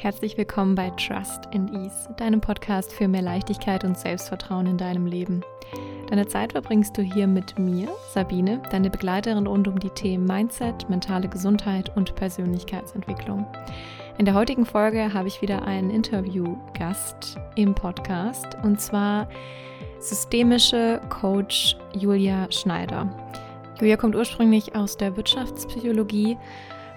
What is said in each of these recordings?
Herzlich willkommen bei Trust and Ease, deinem Podcast für mehr Leichtigkeit und Selbstvertrauen in deinem Leben. Deine Zeit verbringst du hier mit mir, Sabine, deine Begleiterin rund um die Themen Mindset, mentale Gesundheit und Persönlichkeitsentwicklung. In der heutigen Folge habe ich wieder einen Interviewgast im Podcast und zwar systemische Coach Julia Schneider. Julia kommt ursprünglich aus der Wirtschaftspsychologie,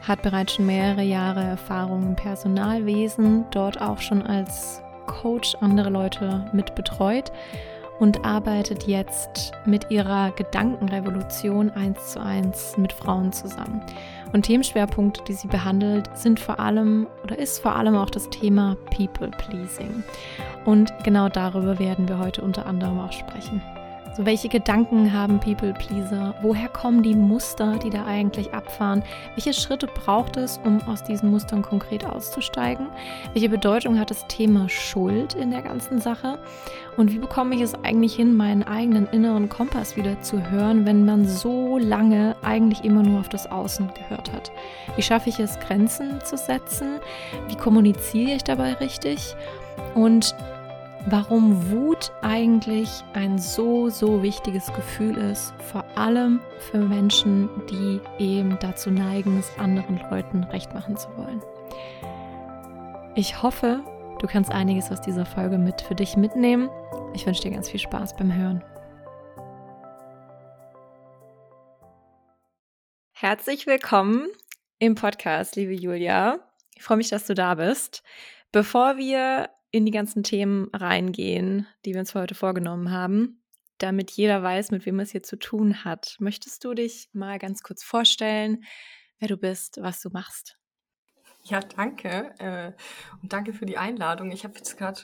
hat bereits schon mehrere Jahre Erfahrung im Personalwesen, dort auch schon als Coach andere Leute mit betreut und arbeitet jetzt mit ihrer Gedankenrevolution eins zu eins mit Frauen zusammen. Und Themenschwerpunkte, die sie behandelt, sind vor allem oder ist vor allem auch das Thema People Pleasing. Und genau darüber werden wir heute unter anderem auch sprechen. So, welche Gedanken haben People Pleaser? Woher kommen die Muster, die da eigentlich abfahren? Welche Schritte braucht es, um aus diesen Mustern konkret auszusteigen? Welche Bedeutung hat das Thema Schuld in der ganzen Sache? Und wie bekomme ich es eigentlich hin, meinen eigenen inneren Kompass wieder zu hören, wenn man so lange eigentlich immer nur auf das Außen gehört hat? Wie schaffe ich es, Grenzen zu setzen? Wie kommuniziere ich dabei richtig? Und warum Wut eigentlich ein so, so wichtiges Gefühl ist, vor allem für Menschen, die eben dazu neigen, es anderen Leuten recht machen zu wollen. Ich hoffe, du kannst einiges aus dieser Folge mit für dich mitnehmen. Ich wünsche dir ganz viel Spaß beim Hören. Herzlich willkommen im Podcast, liebe Julia. Ich freue mich, dass du da bist. Bevor wir in die ganzen Themen reingehen, die wir uns für heute vorgenommen haben, damit jeder weiß, mit wem es hier zu tun hat. Möchtest du dich mal ganz kurz vorstellen, wer du bist, was du machst? Ja, danke. Äh, und danke für die Einladung. Ich habe jetzt gerade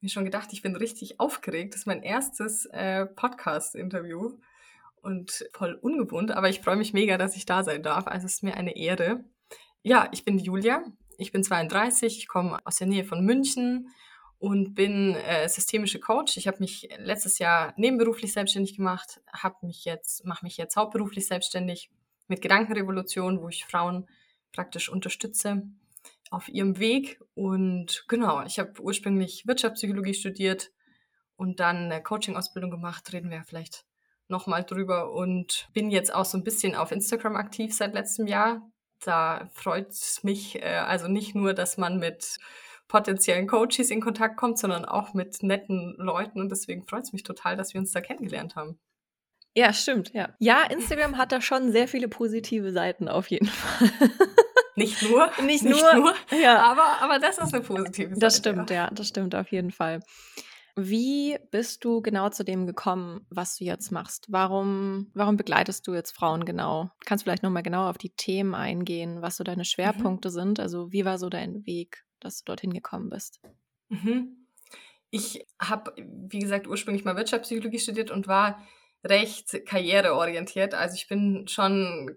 mir schon gedacht, ich bin richtig aufgeregt. Das ist mein erstes äh, Podcast-Interview und voll ungewohnt, aber ich freue mich mega, dass ich da sein darf. Also es ist mir eine Ehre. Ja, ich bin Julia. Ich bin 32, ich komme aus der Nähe von München und bin äh, systemische Coach. Ich habe mich letztes Jahr nebenberuflich selbstständig gemacht, mache mich jetzt hauptberuflich selbstständig mit Gedankenrevolution, wo ich Frauen praktisch unterstütze auf ihrem Weg und genau, ich habe ursprünglich Wirtschaftspsychologie studiert und dann eine Coaching Ausbildung gemacht, reden wir vielleicht nochmal drüber und bin jetzt auch so ein bisschen auf Instagram aktiv seit letztem Jahr. Da freut es mich äh, also nicht nur, dass man mit potenziellen Coaches in Kontakt kommt, sondern auch mit netten Leuten. Und deswegen freut es mich total, dass wir uns da kennengelernt haben. Ja, stimmt, ja. Ja, Instagram hat da schon sehr viele positive Seiten auf jeden Fall. Nicht nur, nicht, nicht nur, nur, ja. aber, aber das ist eine positive Seite. Das stimmt, ja. ja, das stimmt auf jeden Fall. Wie bist du genau zu dem gekommen, was du jetzt machst? Warum, warum begleitest du jetzt Frauen genau? Kannst du vielleicht nochmal genau auf die Themen eingehen, was so deine mhm. Schwerpunkte mhm. sind? Also wie war so dein Weg? dass du dorthin gekommen bist? Mhm. Ich habe, wie gesagt, ursprünglich mal Wirtschaftspsychologie studiert und war recht karriereorientiert. Also ich bin schon,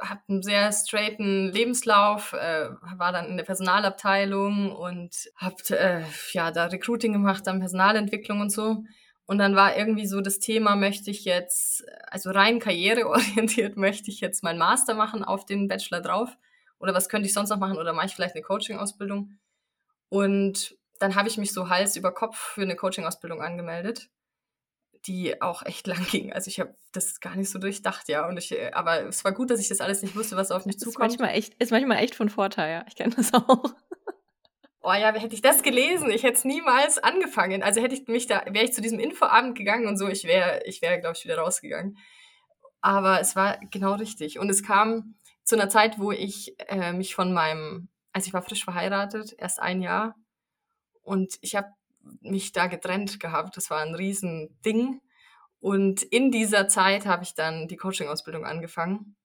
habe einen sehr straighten Lebenslauf, äh, war dann in der Personalabteilung und habe äh, ja da Recruiting gemacht, dann Personalentwicklung und so. Und dann war irgendwie so das Thema, möchte ich jetzt, also rein karriereorientiert, möchte ich jetzt meinen Master machen auf den Bachelor drauf oder was könnte ich sonst noch machen oder mache ich vielleicht eine Coaching-Ausbildung. Und dann habe ich mich so Hals über Kopf für eine Coaching-Ausbildung angemeldet, die auch echt lang ging. Also ich habe das gar nicht so durchdacht, ja. Und ich, äh, aber es war gut, dass ich das alles nicht wusste, was auf mich zukommt. Ist manchmal echt, ist manchmal echt von Vorteil, ja. Ich kenne das auch. Oh ja, hätte ich das gelesen, ich hätte es niemals angefangen. Also hätte ich mich da, wäre ich zu diesem Infoabend gegangen und so, ich wäre, ich wäre, glaube ich, wieder rausgegangen. Aber es war genau richtig. Und es kam zu einer Zeit, wo ich äh, mich von meinem, also ich war frisch verheiratet, erst ein Jahr und ich habe mich da getrennt gehabt. Das war ein Riesending. Und in dieser Zeit habe ich dann die Coaching-Ausbildung angefangen,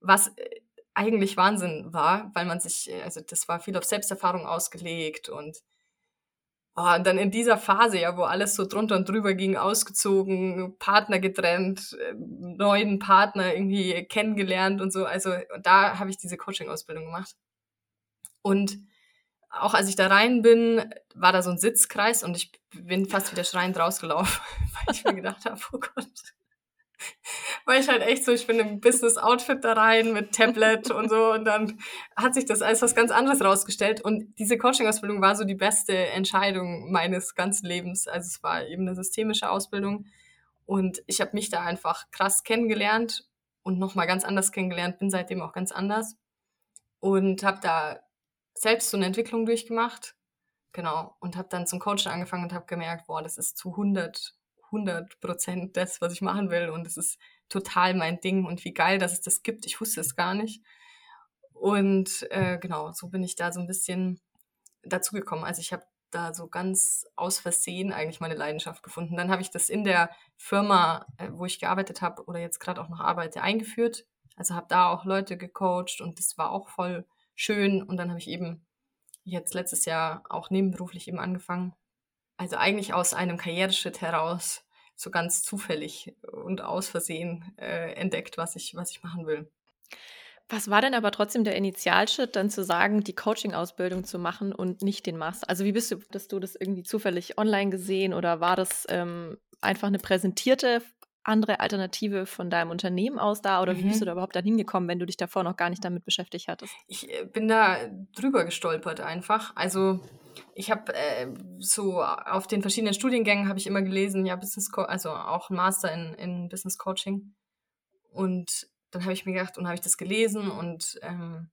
was äh, eigentlich Wahnsinn war, weil man sich, also das war viel auf Selbsterfahrung ausgelegt und Oh, und dann in dieser Phase, ja, wo alles so drunter und drüber ging, ausgezogen, Partner getrennt, äh, neuen Partner irgendwie kennengelernt und so. Also da habe ich diese Coaching-Ausbildung gemacht. Und auch als ich da rein bin, war da so ein Sitzkreis und ich bin fast wieder schreiend rausgelaufen, weil ich mir gedacht habe, oh Gott, war ich halt echt so, ich bin im Business-Outfit da rein mit Tablet und so und dann hat sich das als was ganz anderes rausgestellt und diese Coaching-Ausbildung war so die beste Entscheidung meines ganzen Lebens. Also es war eben eine systemische Ausbildung und ich habe mich da einfach krass kennengelernt und nochmal ganz anders kennengelernt, bin seitdem auch ganz anders und habe da selbst so eine Entwicklung durchgemacht. Genau. Und habe dann zum Coachen angefangen und habe gemerkt, boah, das ist zu 100, 100 Prozent das, was ich machen will. Und es ist total mein Ding. Und wie geil, dass es das gibt. Ich wusste es gar nicht. Und äh, genau, so bin ich da so ein bisschen dazugekommen. Also ich habe da so ganz aus Versehen eigentlich meine Leidenschaft gefunden. Dann habe ich das in der Firma, äh, wo ich gearbeitet habe oder jetzt gerade auch noch arbeite, eingeführt. Also habe da auch Leute gecoacht und das war auch voll schön. Und dann habe ich eben jetzt letztes Jahr auch nebenberuflich eben angefangen. Also eigentlich aus einem Karriereschritt heraus, so ganz zufällig und aus Versehen äh, entdeckt, was ich, was ich machen will. Was war denn aber trotzdem der Initialschritt, dann zu sagen, die Coaching-Ausbildung zu machen und nicht den Master? Also wie bist du, dass du das irgendwie zufällig online gesehen oder war das ähm, einfach eine präsentierte andere Alternative von deinem Unternehmen aus da oder mhm. wie bist du mhm. da überhaupt dann hingekommen, wenn du dich davor noch gar nicht damit beschäftigt hattest? Ich äh, bin da drüber gestolpert einfach. Also ich habe äh, so auf den verschiedenen Studiengängen habe ich immer gelesen, ja, Business Co also auch Master in, in Business Coaching. Und dann habe ich mir gedacht und habe ich das gelesen und ähm,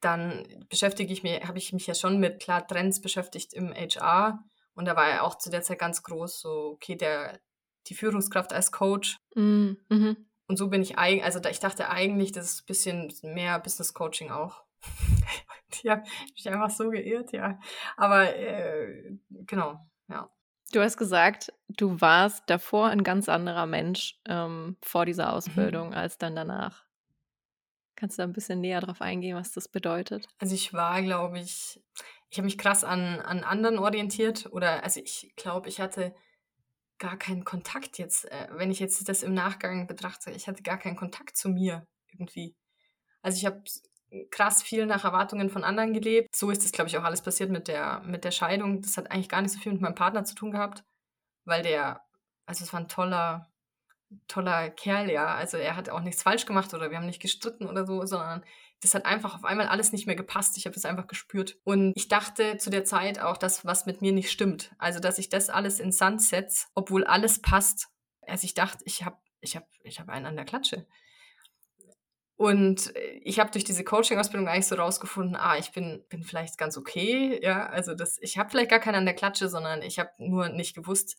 dann beschäftige ich mich, habe ich mich ja schon mit klar Trends beschäftigt im HR und da war ja auch zu der Zeit ganz groß so, okay, der die Führungskraft als Coach. Mm, mhm. Und so bin ich eigentlich, also ich dachte eigentlich, das ist ein bisschen mehr Business Coaching auch. ich habe mich einfach so geirrt, ja. Aber äh, genau, ja. Du hast gesagt, du warst davor ein ganz anderer Mensch ähm, vor dieser mhm. Ausbildung mhm. als dann danach. Kannst du da ein bisschen näher drauf eingehen, was das bedeutet? Also ich war, glaube ich, ich habe mich krass an, an anderen orientiert oder also ich glaube, ich hatte gar keinen Kontakt jetzt, äh, wenn ich jetzt das im Nachgang betrachte, ich hatte gar keinen Kontakt zu mir irgendwie. Also ich habe krass viel nach Erwartungen von anderen gelebt. So ist das, glaube ich, auch alles passiert mit der, mit der Scheidung. Das hat eigentlich gar nicht so viel mit meinem Partner zu tun gehabt, weil der, also es war ein toller, toller Kerl, ja. Also er hat auch nichts falsch gemacht oder wir haben nicht gestritten oder so, sondern das hat einfach auf einmal alles nicht mehr gepasst. Ich habe das einfach gespürt. Und ich dachte zu der Zeit auch, dass was mit mir nicht stimmt. Also, dass ich das alles in Sand setze, obwohl alles passt. Also ich dachte, ich habe ich hab, ich hab einen an der Klatsche. Und ich habe durch diese Coaching-Ausbildung eigentlich so rausgefunden, ah, ich bin, bin vielleicht ganz okay, ja, also das, ich habe vielleicht gar keinen an der Klatsche, sondern ich habe nur nicht gewusst,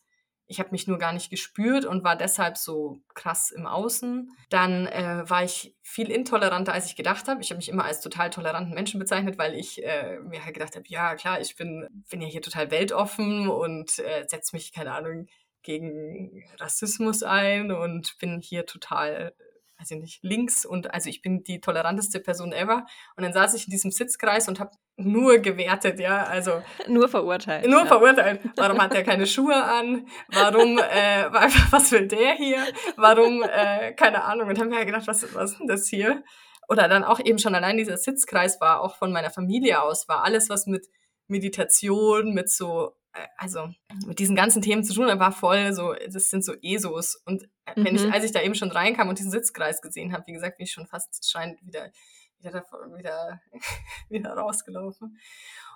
ich habe mich nur gar nicht gespürt und war deshalb so krass im Außen. Dann äh, war ich viel intoleranter, als ich gedacht habe. Ich habe mich immer als total toleranten Menschen bezeichnet, weil ich äh, mir halt gedacht habe, ja klar, ich bin, bin ja hier total weltoffen und äh, setze mich, keine Ahnung, gegen Rassismus ein und bin hier total weiß ich nicht, links und also ich bin die toleranteste Person ever. Und dann saß ich in diesem Sitzkreis und habe nur gewertet, ja, also nur verurteilt. Nur ja. verurteilt. Warum hat er keine Schuhe an? Warum, äh, was will der hier? Warum, äh, keine Ahnung. Und haben mir halt gedacht, was, was ist denn das hier? Oder dann auch eben schon allein dieser Sitzkreis war auch von meiner Familie aus, war alles, was mit Meditation, mit so also mit diesen ganzen Themen zu tun, er war voll so, das sind so ESOs. Und mhm. wenn ich, mhm. als ich da eben schon reinkam und diesen Sitzkreis gesehen habe, wie gesagt, bin ich schon fast scheinend wieder, wieder, wieder, wieder rausgelaufen.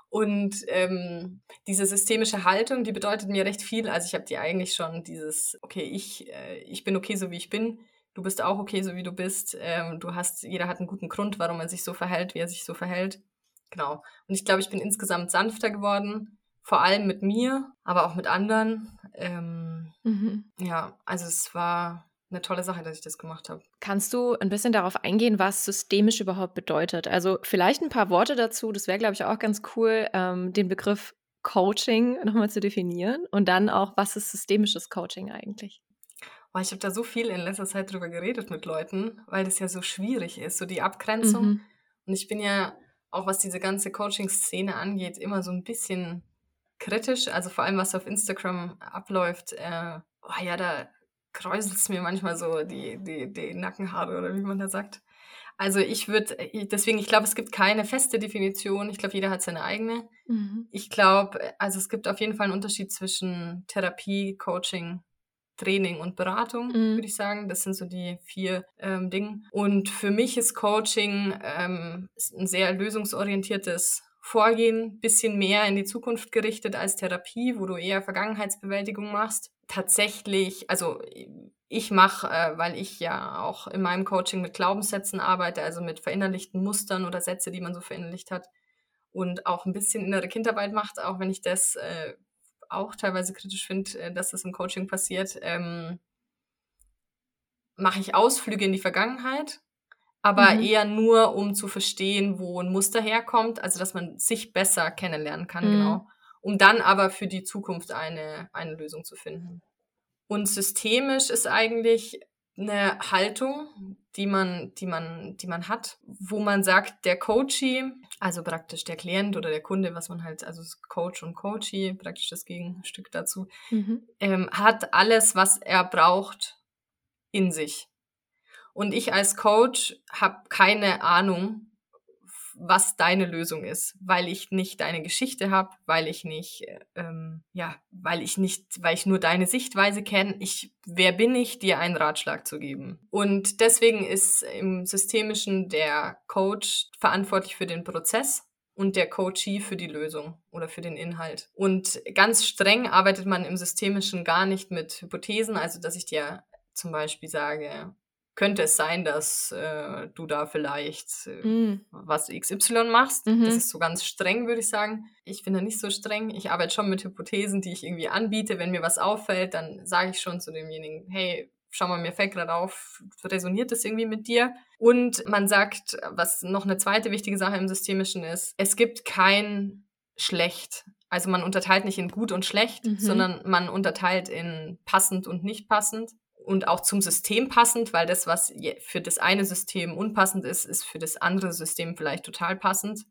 Und ähm, diese systemische Haltung, die bedeutet mir recht viel. Also ich habe die eigentlich schon dieses, okay, ich, äh, ich bin okay, so wie ich bin. Du bist auch okay, so wie du bist. Ähm, du hast, jeder hat einen guten Grund, warum er sich so verhält, wie er sich so verhält. Genau. Und ich glaube, ich bin insgesamt sanfter geworden vor allem mit mir, aber auch mit anderen. Ähm, mhm. Ja, also es war eine tolle Sache, dass ich das gemacht habe. Kannst du ein bisschen darauf eingehen, was systemisch überhaupt bedeutet? Also vielleicht ein paar Worte dazu, das wäre, glaube ich, auch ganz cool, ähm, den Begriff Coaching nochmal zu definieren und dann auch, was ist systemisches Coaching eigentlich? Oh, ich habe da so viel in letzter Zeit drüber geredet mit Leuten, weil das ja so schwierig ist, so die Abgrenzung. Mhm. Und ich bin ja, auch was diese ganze Coaching-Szene angeht, immer so ein bisschen kritisch, also vor allem was auf Instagram abläuft, äh, oh ja, da kräuselt es mir manchmal so die, die, die Nackenhaare oder wie man da sagt. Also ich würde, deswegen, ich glaube, es gibt keine feste Definition. Ich glaube, jeder hat seine eigene. Mhm. Ich glaube, also es gibt auf jeden Fall einen Unterschied zwischen Therapie, Coaching Training und Beratung, mhm. würde ich sagen. Das sind so die vier ähm, Dinge. Und für mich ist Coaching ähm, ein sehr lösungsorientiertes Vorgehen, bisschen mehr in die Zukunft gerichtet als Therapie, wo du eher Vergangenheitsbewältigung machst. Tatsächlich, also ich mache, äh, weil ich ja auch in meinem Coaching mit Glaubenssätzen arbeite, also mit verinnerlichten Mustern oder Sätze, die man so verinnerlicht hat und auch ein bisschen innere Kindarbeit macht, auch wenn ich das äh, auch teilweise kritisch finde, äh, dass das im Coaching passiert, ähm, mache ich Ausflüge in die Vergangenheit aber mhm. eher nur, um zu verstehen, wo ein Muster herkommt, also dass man sich besser kennenlernen kann, mhm. genau. Um dann aber für die Zukunft eine, eine Lösung zu finden. Und systemisch ist eigentlich eine Haltung, die man, die man, die man hat, wo man sagt, der Coachee, also praktisch der Klient oder der Kunde, was man halt, also Coach und Coachee, praktisch das Gegenstück dazu, mhm. ähm, hat alles, was er braucht, in sich. Und ich als Coach habe keine Ahnung, was deine Lösung ist, weil ich nicht deine Geschichte habe, weil ich nicht, ähm, ja, weil ich nicht, weil ich nur deine Sichtweise kenne. Ich, wer bin ich, dir einen Ratschlag zu geben? Und deswegen ist im Systemischen der Coach verantwortlich für den Prozess und der Coachee für die Lösung oder für den Inhalt. Und ganz streng arbeitet man im Systemischen gar nicht mit Hypothesen, also dass ich dir zum Beispiel sage, könnte es sein, dass äh, du da vielleicht äh, mm. was XY machst. Mhm. Das ist so ganz streng, würde ich sagen. Ich bin da nicht so streng. Ich arbeite schon mit Hypothesen, die ich irgendwie anbiete. Wenn mir was auffällt, dann sage ich schon zu demjenigen, hey, schau mal, mir fällt gerade auf, resoniert das irgendwie mit dir? Und man sagt, was noch eine zweite wichtige Sache im Systemischen ist, es gibt kein schlecht. Also man unterteilt nicht in gut und schlecht, mhm. sondern man unterteilt in passend und nicht passend und auch zum System passend, weil das, was für das eine System unpassend ist, ist für das andere System vielleicht total passend.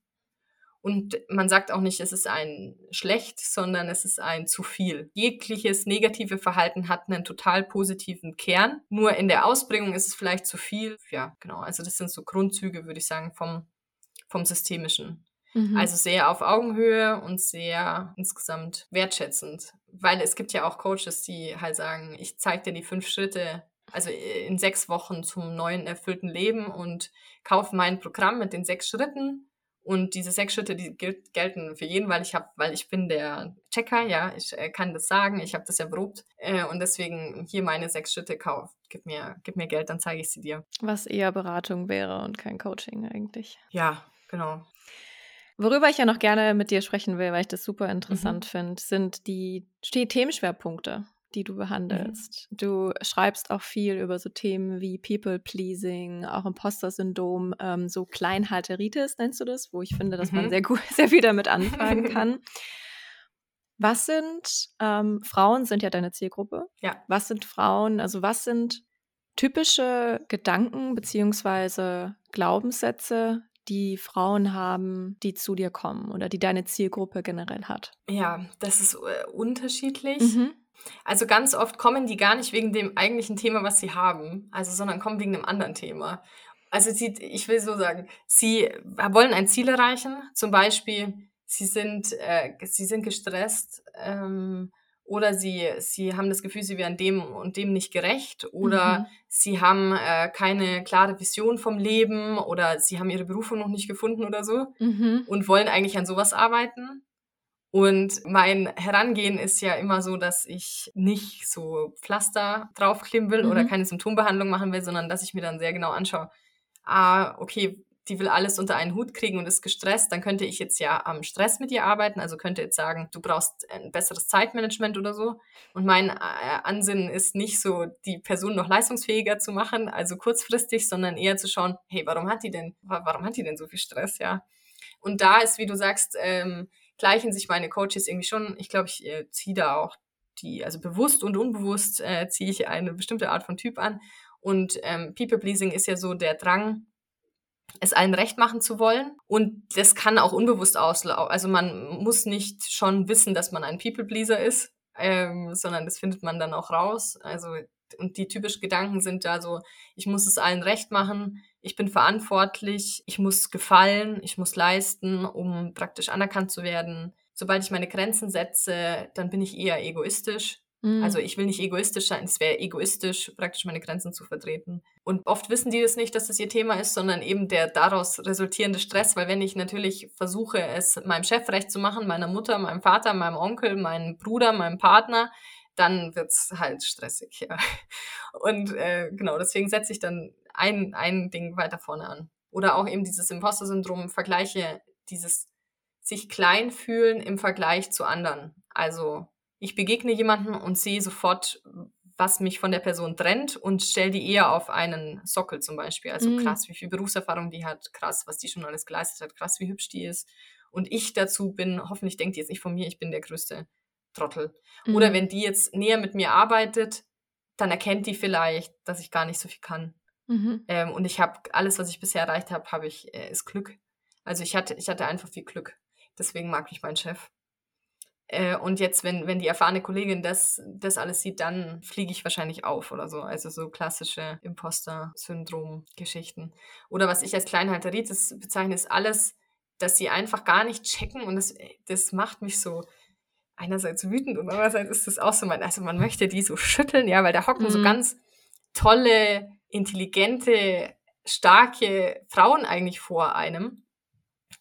Und man sagt auch nicht, es ist ein schlecht, sondern es ist ein zu viel. Jegliches negative Verhalten hat einen total positiven Kern. Nur in der Ausbringung ist es vielleicht zu viel. Ja, genau. Also das sind so Grundzüge, würde ich sagen, vom, vom Systemischen. Mhm. Also sehr auf Augenhöhe und sehr insgesamt wertschätzend. Weil es gibt ja auch Coaches, die halt sagen, ich zeige dir die fünf Schritte, also in sechs Wochen zum neuen erfüllten Leben und kaufe mein Programm mit den sechs Schritten. Und diese sechs Schritte, die gelten für jeden, weil ich habe, weil ich bin der Checker, ja, ich äh, kann das sagen, ich habe das erprobt äh, und deswegen hier meine sechs Schritte kauf. Gib mir, gib mir Geld, dann zeige ich sie dir. Was eher Beratung wäre und kein Coaching eigentlich. Ja, genau. Worüber ich ja noch gerne mit dir sprechen will, weil ich das super interessant mhm. finde, sind die, die Themenschwerpunkte, die du behandelst. Mhm. Du schreibst auch viel über so Themen wie People-Pleasing, auch Imposter-Syndrom, ähm, so Kleinhalteritis nennst du das, wo ich finde, dass mhm. man sehr gut, sehr viel damit anfangen kann. Was sind, ähm, Frauen sind ja deine Zielgruppe. Ja. Was sind Frauen, also was sind typische Gedanken beziehungsweise Glaubenssätze, die Frauen haben, die zu dir kommen oder die deine Zielgruppe generell hat? Ja, das ist äh, unterschiedlich. Mhm. Also ganz oft kommen die gar nicht wegen dem eigentlichen Thema, was sie haben, also sondern kommen wegen einem anderen Thema. Also sie, ich will so sagen, sie wollen ein Ziel erreichen, zum Beispiel, sie sind, äh, sie sind gestresst, ähm, oder sie, sie haben das Gefühl, sie wären dem und dem nicht gerecht oder mhm. sie haben äh, keine klare Vision vom Leben oder sie haben ihre Berufung noch nicht gefunden oder so mhm. und wollen eigentlich an sowas arbeiten. Und mein Herangehen ist ja immer so, dass ich nicht so Pflaster draufkleben will mhm. oder keine Symptombehandlung machen will, sondern dass ich mir dann sehr genau anschaue, ah, okay, die will alles unter einen Hut kriegen und ist gestresst, dann könnte ich jetzt ja am Stress mit ihr arbeiten, also könnte jetzt sagen, du brauchst ein besseres Zeitmanagement oder so. Und mein äh, Ansinnen ist nicht so, die Person noch leistungsfähiger zu machen, also kurzfristig, sondern eher zu schauen, hey, warum hat die denn, warum hat die denn so viel Stress, ja? Und da ist, wie du sagst, ähm, gleichen sich meine Coaches irgendwie schon. Ich glaube, ich äh, ziehe da auch die, also bewusst und unbewusst äh, ziehe ich eine bestimmte Art von Typ an. Und ähm, People Pleasing ist ja so der Drang, es allen recht machen zu wollen. Und das kann auch unbewusst auslaufen. Also man muss nicht schon wissen, dass man ein People-Pleaser ist, ähm, sondern das findet man dann auch raus. Also, und die typischen Gedanken sind da so, ich muss es allen recht machen, ich bin verantwortlich, ich muss gefallen, ich muss leisten, um praktisch anerkannt zu werden. Sobald ich meine Grenzen setze, dann bin ich eher egoistisch. Mhm. Also ich will nicht egoistisch sein, es wäre egoistisch, praktisch meine Grenzen zu vertreten. Und oft wissen die das nicht, dass das ihr Thema ist, sondern eben der daraus resultierende Stress, weil wenn ich natürlich versuche, es meinem Chef recht zu machen, meiner Mutter, meinem Vater, meinem Onkel, meinem Bruder, meinem Partner, dann wird's halt stressig, ja. Und äh, genau, deswegen setze ich dann ein, ein Ding weiter vorne an. Oder auch eben dieses Imposter-Syndrom, vergleiche dieses sich klein fühlen im Vergleich zu anderen. Also ich begegne jemanden und sehe sofort, was mich von der Person trennt und stelle die eher auf einen Sockel zum Beispiel. Also mm. krass, wie viel Berufserfahrung die hat, krass, was die schon alles geleistet hat, krass, wie hübsch die ist. Und ich dazu bin, hoffentlich denkt die jetzt nicht von mir, ich bin der größte Trottel. Mm. Oder wenn die jetzt näher mit mir arbeitet, dann erkennt die vielleicht, dass ich gar nicht so viel kann. Mhm. Ähm, und ich habe alles, was ich bisher erreicht habe, habe ich äh, ist Glück. Also ich hatte, ich hatte einfach viel Glück. Deswegen mag ich meinen Chef. Äh, und jetzt, wenn, wenn die erfahrene Kollegin das, das alles sieht, dann fliege ich wahrscheinlich auf oder so. Also so klassische Imposter-Syndrom-Geschichten. Oder was ich als Kleinhalteritis bezeichne, ist alles, dass sie einfach gar nicht checken und das, das macht mich so einerseits wütend und andererseits ist das auch so, man, also man möchte die so schütteln, ja, weil da hocken mhm. so ganz tolle, intelligente, starke Frauen eigentlich vor einem,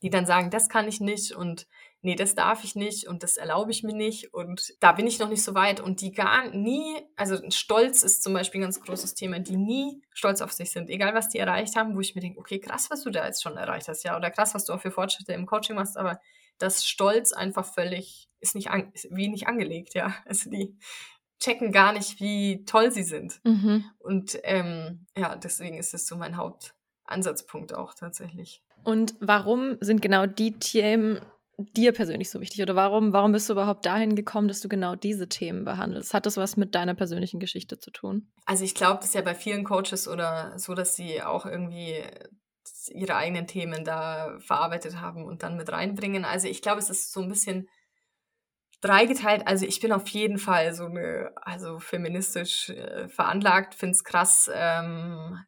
die dann sagen, das kann ich nicht und nee, das darf ich nicht und das erlaube ich mir nicht und da bin ich noch nicht so weit und die gar nie, also Stolz ist zum Beispiel ein ganz großes Thema, die nie stolz auf sich sind, egal was die erreicht haben, wo ich mir denke, okay, krass, was du da jetzt schon erreicht hast, ja, oder krass, was du auch für Fortschritte im Coaching machst, aber das Stolz einfach völlig ist nicht an, ist wie nicht angelegt, ja, also die checken gar nicht, wie toll sie sind mhm. und ähm, ja, deswegen ist es so mein Hauptansatzpunkt auch tatsächlich. Und warum sind genau die Themen dir persönlich so wichtig? Oder warum, warum bist du überhaupt dahin gekommen, dass du genau diese Themen behandelst? Hat das was mit deiner persönlichen Geschichte zu tun? Also ich glaube, das ist ja bei vielen Coaches oder so, dass sie auch irgendwie ihre eigenen Themen da verarbeitet haben und dann mit reinbringen. Also ich glaube, es ist so ein bisschen dreigeteilt. Also ich bin auf jeden Fall so eine, also feministisch äh, veranlagt, finde es krass, ähm,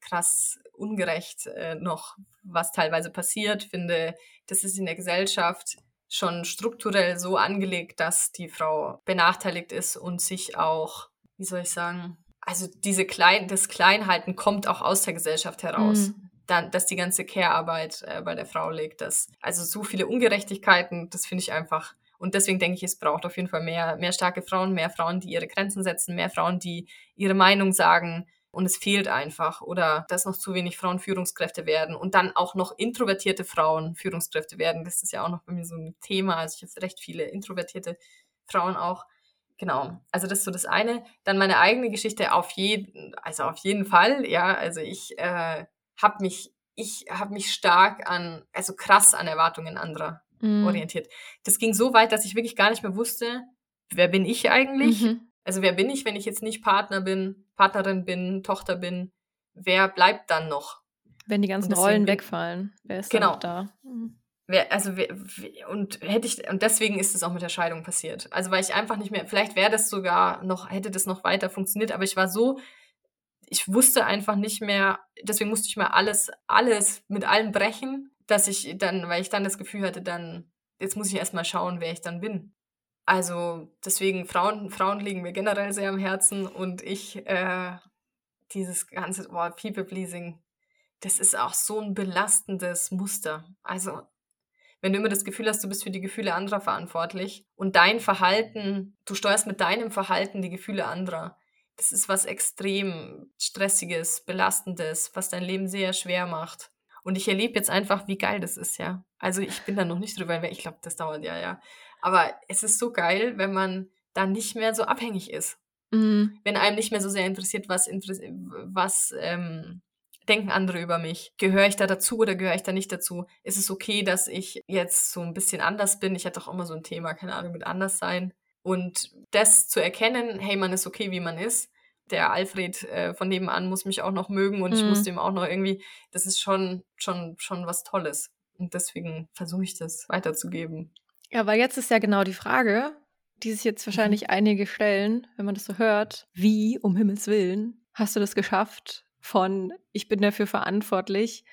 krass ungerecht äh, noch, was teilweise passiert. Finde, das ist in der Gesellschaft schon strukturell so angelegt, dass die Frau benachteiligt ist und sich auch, wie soll ich sagen, also diese Klein, das Kleinhalten kommt auch aus der Gesellschaft heraus. Mhm. Dann, dass die ganze Care-Arbeit äh, bei der Frau liegt. Dass, also so viele Ungerechtigkeiten, das finde ich einfach. Und deswegen denke ich, es braucht auf jeden Fall mehr, mehr starke Frauen, mehr Frauen, die ihre Grenzen setzen, mehr Frauen, die ihre Meinung sagen, und es fehlt einfach oder dass noch zu wenig Frauen Führungskräfte werden und dann auch noch introvertierte Frauen Führungskräfte werden. Das ist ja auch noch bei mir so ein Thema. Also ich habe recht viele introvertierte Frauen auch. Genau, also das ist so das eine. Dann meine eigene Geschichte auf jeden, also auf jeden Fall, ja, also ich äh, habe mich, ich habe mich stark an, also krass an Erwartungen anderer mhm. orientiert. Das ging so weit, dass ich wirklich gar nicht mehr wusste, wer bin ich eigentlich? Mhm. Also wer bin ich, wenn ich jetzt nicht Partner bin, Partnerin bin, Tochter bin? Wer bleibt dann noch? Wenn die ganzen Rollen wegfallen, wer ist genau. da? Mhm. Wer, also wer, und hätte ich und deswegen ist es auch mit der Scheidung passiert. Also weil ich einfach nicht mehr, vielleicht wäre das sogar noch, hätte das noch weiter funktioniert, aber ich war so, ich wusste einfach nicht mehr, deswegen musste ich mal alles, alles mit allem brechen, dass ich dann, weil ich dann das Gefühl hatte, dann, jetzt muss ich erstmal schauen, wer ich dann bin. Also deswegen, Frauen, Frauen liegen mir generell sehr am Herzen und ich, äh, dieses ganze Wort People-Pleasing, das ist auch so ein belastendes Muster. Also wenn du immer das Gefühl hast, du bist für die Gefühle anderer verantwortlich und dein Verhalten, du steuerst mit deinem Verhalten die Gefühle anderer. Das ist was extrem stressiges, belastendes, was dein Leben sehr schwer macht. Und ich erlebe jetzt einfach, wie geil das ist, ja. Also ich bin da noch nicht drüber, weil ich glaube, das dauert ja, ja. Aber es ist so geil, wenn man dann nicht mehr so abhängig ist. Mhm. Wenn einem nicht mehr so sehr interessiert, was, was ähm, denken andere über mich? Gehöre ich da dazu oder gehöre ich da nicht dazu? Ist es okay, dass ich jetzt so ein bisschen anders bin? Ich hatte auch immer so ein Thema, keine Ahnung, mit anders sein. Und das zu erkennen, hey, man ist okay, wie man ist. Der Alfred äh, von nebenan muss mich auch noch mögen und mhm. ich muss dem auch noch irgendwie, das ist schon, schon, schon was Tolles. Und deswegen versuche ich das weiterzugeben. Ja, weil jetzt ist ja genau die Frage, die sich jetzt wahrscheinlich mhm. einige stellen, wenn man das so hört. Wie, um Himmels Willen, hast du das geschafft, von ich bin dafür verantwortlich,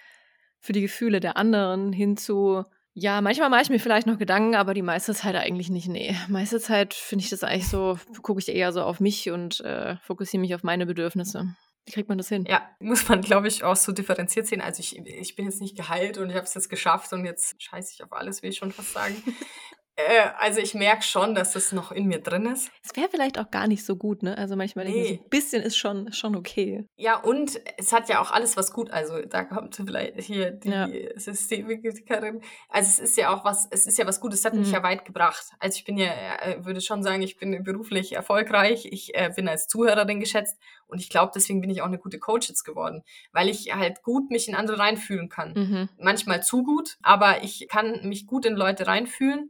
für die Gefühle der anderen hin zu Ja, manchmal mache ich mir vielleicht noch Gedanken, aber die meiste Zeit eigentlich nicht. Nee, meiste Zeit finde ich das eigentlich so, gucke ich eher so auf mich und äh, fokussiere mich auf meine Bedürfnisse. Wie kriegt man das hin? Ja, muss man, glaube ich, auch so differenziert sehen. Also ich, ich bin jetzt nicht geheilt und ich habe es jetzt geschafft und jetzt scheiße ich auf alles, will ich schon fast sagen. Äh, also ich merke schon, dass das noch in mir drin ist. Es wäre vielleicht auch gar nicht so gut, ne? Also manchmal nee. so ein bisschen ist schon, schon okay. Ja, und es hat ja auch alles was gut. Also da kommt vielleicht hier die ja. Systemikritikerin. Also es ist ja auch was, es ist ja was Gutes, es hat mhm. mich ja weit gebracht. Also ich bin ja, äh, würde schon sagen, ich bin beruflich erfolgreich. Ich äh, bin als Zuhörerin geschätzt und ich glaube, deswegen bin ich auch eine gute Coach jetzt geworden, weil ich halt gut mich in andere reinfühlen kann. Mhm. Manchmal zu gut, aber ich kann mich gut in Leute reinfühlen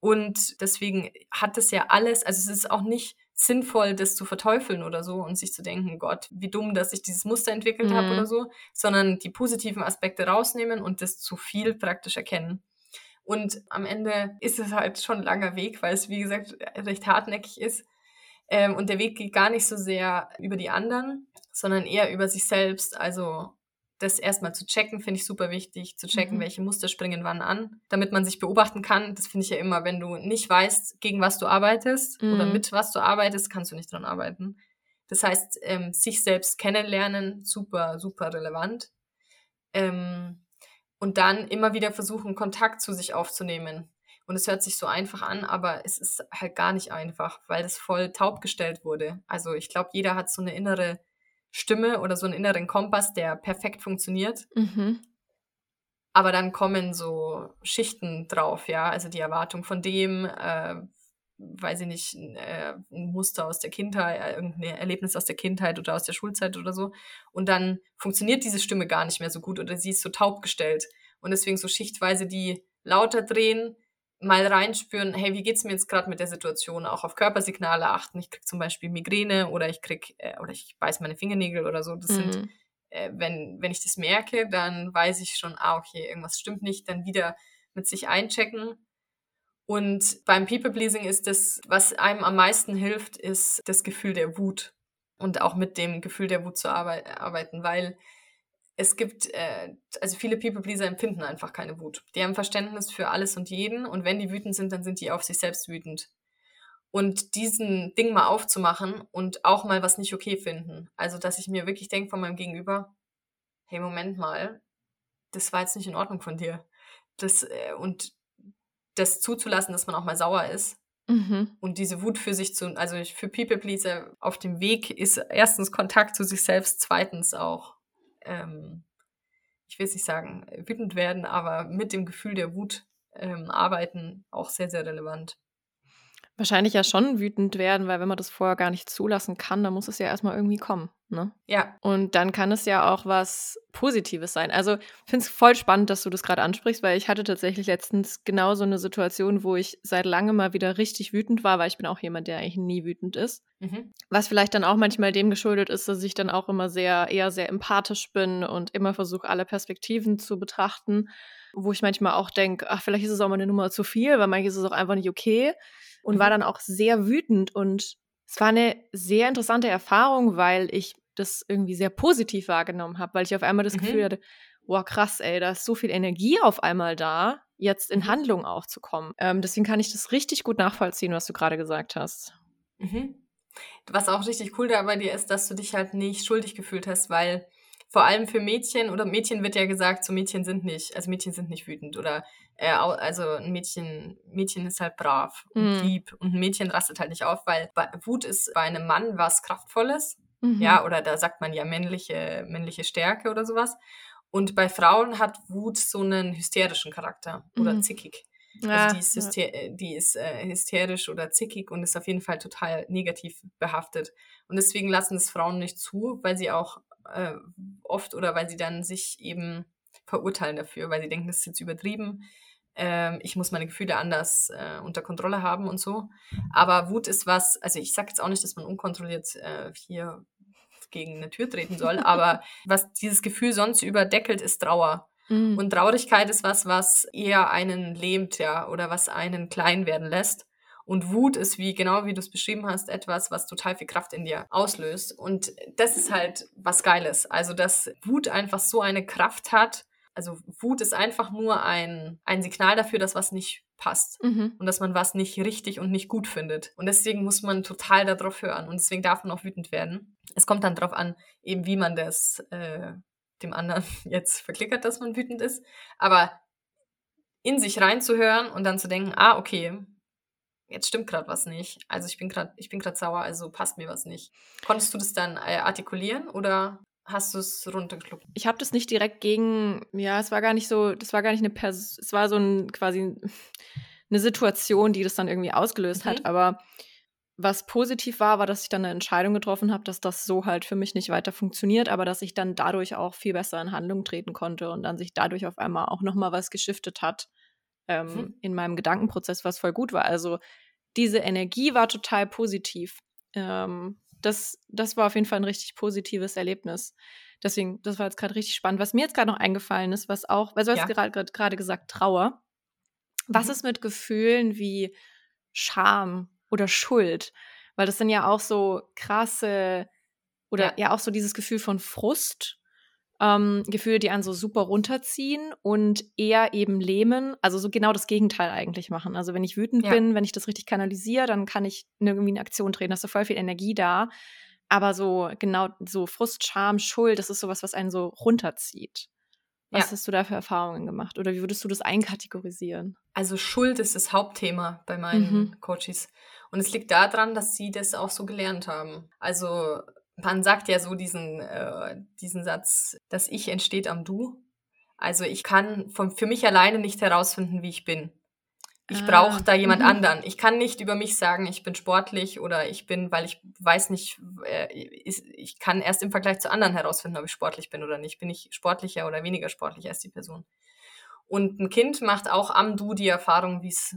und deswegen hat es ja alles, also es ist auch nicht sinnvoll, das zu verteufeln oder so und sich zu denken, Gott, wie dumm, dass ich dieses Muster entwickelt mhm. habe oder so, sondern die positiven Aspekte rausnehmen und das zu viel praktisch erkennen. Und am Ende ist es halt schon ein langer Weg, weil es, wie gesagt, recht hartnäckig ist. Ähm, und der Weg geht gar nicht so sehr über die anderen, sondern eher über sich selbst. Also das erstmal zu checken, finde ich super wichtig, zu checken, mhm. welche Muster springen wann an, damit man sich beobachten kann. Das finde ich ja immer, wenn du nicht weißt, gegen was du arbeitest mhm. oder mit was du arbeitest, kannst du nicht dran arbeiten. Das heißt, ähm, sich selbst kennenlernen, super, super relevant. Ähm, und dann immer wieder versuchen, Kontakt zu sich aufzunehmen. Und es hört sich so einfach an, aber es ist halt gar nicht einfach, weil das voll taub gestellt wurde. Also ich glaube, jeder hat so eine innere Stimme oder so einen inneren Kompass, der perfekt funktioniert. Mhm. Aber dann kommen so Schichten drauf, ja, also die Erwartung von dem, äh, weiß ich nicht, äh, ein Muster aus der Kindheit, äh, irgendein Erlebnis aus der Kindheit oder aus der Schulzeit oder so. Und dann funktioniert diese Stimme gar nicht mehr so gut oder sie ist so taub gestellt. Und deswegen so schichtweise die lauter drehen, mal reinspüren, hey, wie geht's mir jetzt gerade mit der Situation? Auch auf Körpersignale achten. Ich krieg zum Beispiel Migräne oder ich krieg äh, oder ich beiß meine Fingernägel oder so. Das mhm. sind, äh, wenn wenn ich das merke, dann weiß ich schon, ah okay, irgendwas stimmt nicht. Dann wieder mit sich einchecken. Und beim People Pleasing ist das, was einem am meisten hilft, ist das Gefühl der Wut und auch mit dem Gefühl der Wut zu arbeiten, weil es gibt, äh, also viele People-Pleaser empfinden einfach keine Wut. Die haben Verständnis für alles und jeden und wenn die wütend sind, dann sind die auf sich selbst wütend. Und diesen Ding mal aufzumachen und auch mal was nicht okay finden. Also, dass ich mir wirklich denke von meinem Gegenüber, hey, Moment mal, das war jetzt nicht in Ordnung von dir. Das, äh, und das zuzulassen, dass man auch mal sauer ist. Mhm. Und diese Wut für sich zu, also für People Pleaser auf dem Weg ist erstens Kontakt zu sich selbst, zweitens auch ähm, ich will es nicht sagen, wütend werden, aber mit dem Gefühl der Wut ähm, arbeiten, auch sehr, sehr relevant. Wahrscheinlich ja schon wütend werden, weil wenn man das vorher gar nicht zulassen kann, dann muss es ja erstmal irgendwie kommen. Ne? Ja. Und dann kann es ja auch was Positives sein. Also ich finde es voll spannend, dass du das gerade ansprichst, weil ich hatte tatsächlich letztens genau so eine Situation, wo ich seit langem mal wieder richtig wütend war, weil ich bin auch jemand, der eigentlich nie wütend ist. Mhm. Was vielleicht dann auch manchmal dem geschuldet ist, dass ich dann auch immer sehr, eher sehr empathisch bin und immer versuche, alle Perspektiven zu betrachten, wo ich manchmal auch denke, ach, vielleicht ist es auch mal eine Nummer zu viel, weil manchmal ist es auch einfach nicht okay und war mhm. dann auch sehr wütend und es war eine sehr interessante Erfahrung, weil ich das irgendwie sehr positiv wahrgenommen habe, weil ich auf einmal das mhm. Gefühl hatte, wow, krass, ey, da ist so viel Energie auf einmal da, jetzt in mhm. Handlung auch zu kommen. Ähm, deswegen kann ich das richtig gut nachvollziehen, was du gerade gesagt hast. Mhm. Was auch richtig cool da bei dir ist, dass du dich halt nicht schuldig gefühlt hast, weil vor allem für Mädchen oder Mädchen wird ja gesagt, so Mädchen sind nicht, also Mädchen sind nicht wütend oder äh, also ein Mädchen, Mädchen ist halt brav und mm. lieb und ein Mädchen rastet halt nicht auf, weil Wut ist bei einem Mann was Kraftvolles, mhm. ja, oder da sagt man ja männliche, männliche Stärke oder sowas. Und bei Frauen hat Wut so einen hysterischen Charakter oder mhm. zickig. Also die ist, hyster ja. die ist äh, hysterisch oder zickig und ist auf jeden Fall total negativ behaftet. Und deswegen lassen es Frauen nicht zu, weil sie auch äh, oft oder weil sie dann sich eben verurteilen dafür, weil sie denken, das ist jetzt übertrieben. Ähm, ich muss meine Gefühle anders äh, unter Kontrolle haben und so. Aber Wut ist was, also ich sage jetzt auch nicht, dass man unkontrolliert äh, hier gegen eine Tür treten soll, aber was dieses Gefühl sonst überdeckelt, ist Trauer. Mhm. Und Traurigkeit ist was, was eher einen lähmt, ja, oder was einen klein werden lässt. Und Wut ist, wie genau wie du es beschrieben hast, etwas, was total viel Kraft in dir auslöst. Und das ist halt was Geiles. Also, dass Wut einfach so eine Kraft hat, also Wut ist einfach nur ein, ein Signal dafür, dass was nicht passt mhm. und dass man was nicht richtig und nicht gut findet. Und deswegen muss man total darauf hören und deswegen darf man auch wütend werden. Es kommt dann darauf an, eben wie man das äh, dem anderen jetzt verklickert, dass man wütend ist. Aber in sich reinzuhören und dann zu denken, ah, okay, jetzt stimmt gerade was nicht. Also ich bin gerade, ich bin gerade sauer, also passt mir was nicht. Konntest du das dann äh, artikulieren oder hast du es runtergeschluckt? Ich habe das nicht direkt gegen, ja, es war gar nicht so, das war gar nicht eine Person, es war so ein quasi eine Situation, die das dann irgendwie ausgelöst mhm. hat. Aber was positiv war, war, dass ich dann eine Entscheidung getroffen habe, dass das so halt für mich nicht weiter funktioniert, aber dass ich dann dadurch auch viel besser in Handlung treten konnte und dann sich dadurch auf einmal auch nochmal was geschiftet hat ähm, hm. in meinem Gedankenprozess, was voll gut war. Also diese Energie war total positiv. Ähm, das, das war auf jeden Fall ein richtig positives Erlebnis. Deswegen, das war jetzt gerade richtig spannend. Was mir jetzt gerade noch eingefallen ist, was auch, weil du hast ja. gerade gesagt, Trauer. Was mhm. ist mit Gefühlen wie Scham oder Schuld? Weil das sind ja auch so krasse oder ja, ja auch so dieses Gefühl von Frust ähm, Gefühle, die einen so super runterziehen und eher eben lähmen, also so genau das Gegenteil eigentlich machen. Also wenn ich wütend ja. bin, wenn ich das richtig kanalisiere, dann kann ich irgendwie eine Aktion drehen, da ist so voll viel Energie da. Aber so genau so Frust, Scham, Schuld, das ist sowas, was einen so runterzieht. Was ja. hast du da für Erfahrungen gemacht? Oder wie würdest du das einkategorisieren? Also Schuld ist das Hauptthema bei meinen mhm. Coaches. Und es liegt daran, dass sie das auch so gelernt haben. Also man sagt ja so diesen, äh, diesen Satz, das Ich entsteht am Du. Also ich kann von, für mich alleine nicht herausfinden, wie ich bin. Ich ah, brauche da jemand -hmm. anderen. Ich kann nicht über mich sagen, ich bin sportlich oder ich bin, weil ich weiß nicht, äh, ich kann erst im Vergleich zu anderen herausfinden, ob ich sportlich bin oder nicht. Bin ich sportlicher oder weniger sportlich als die Person? Und ein Kind macht auch am Du die Erfahrung, wie es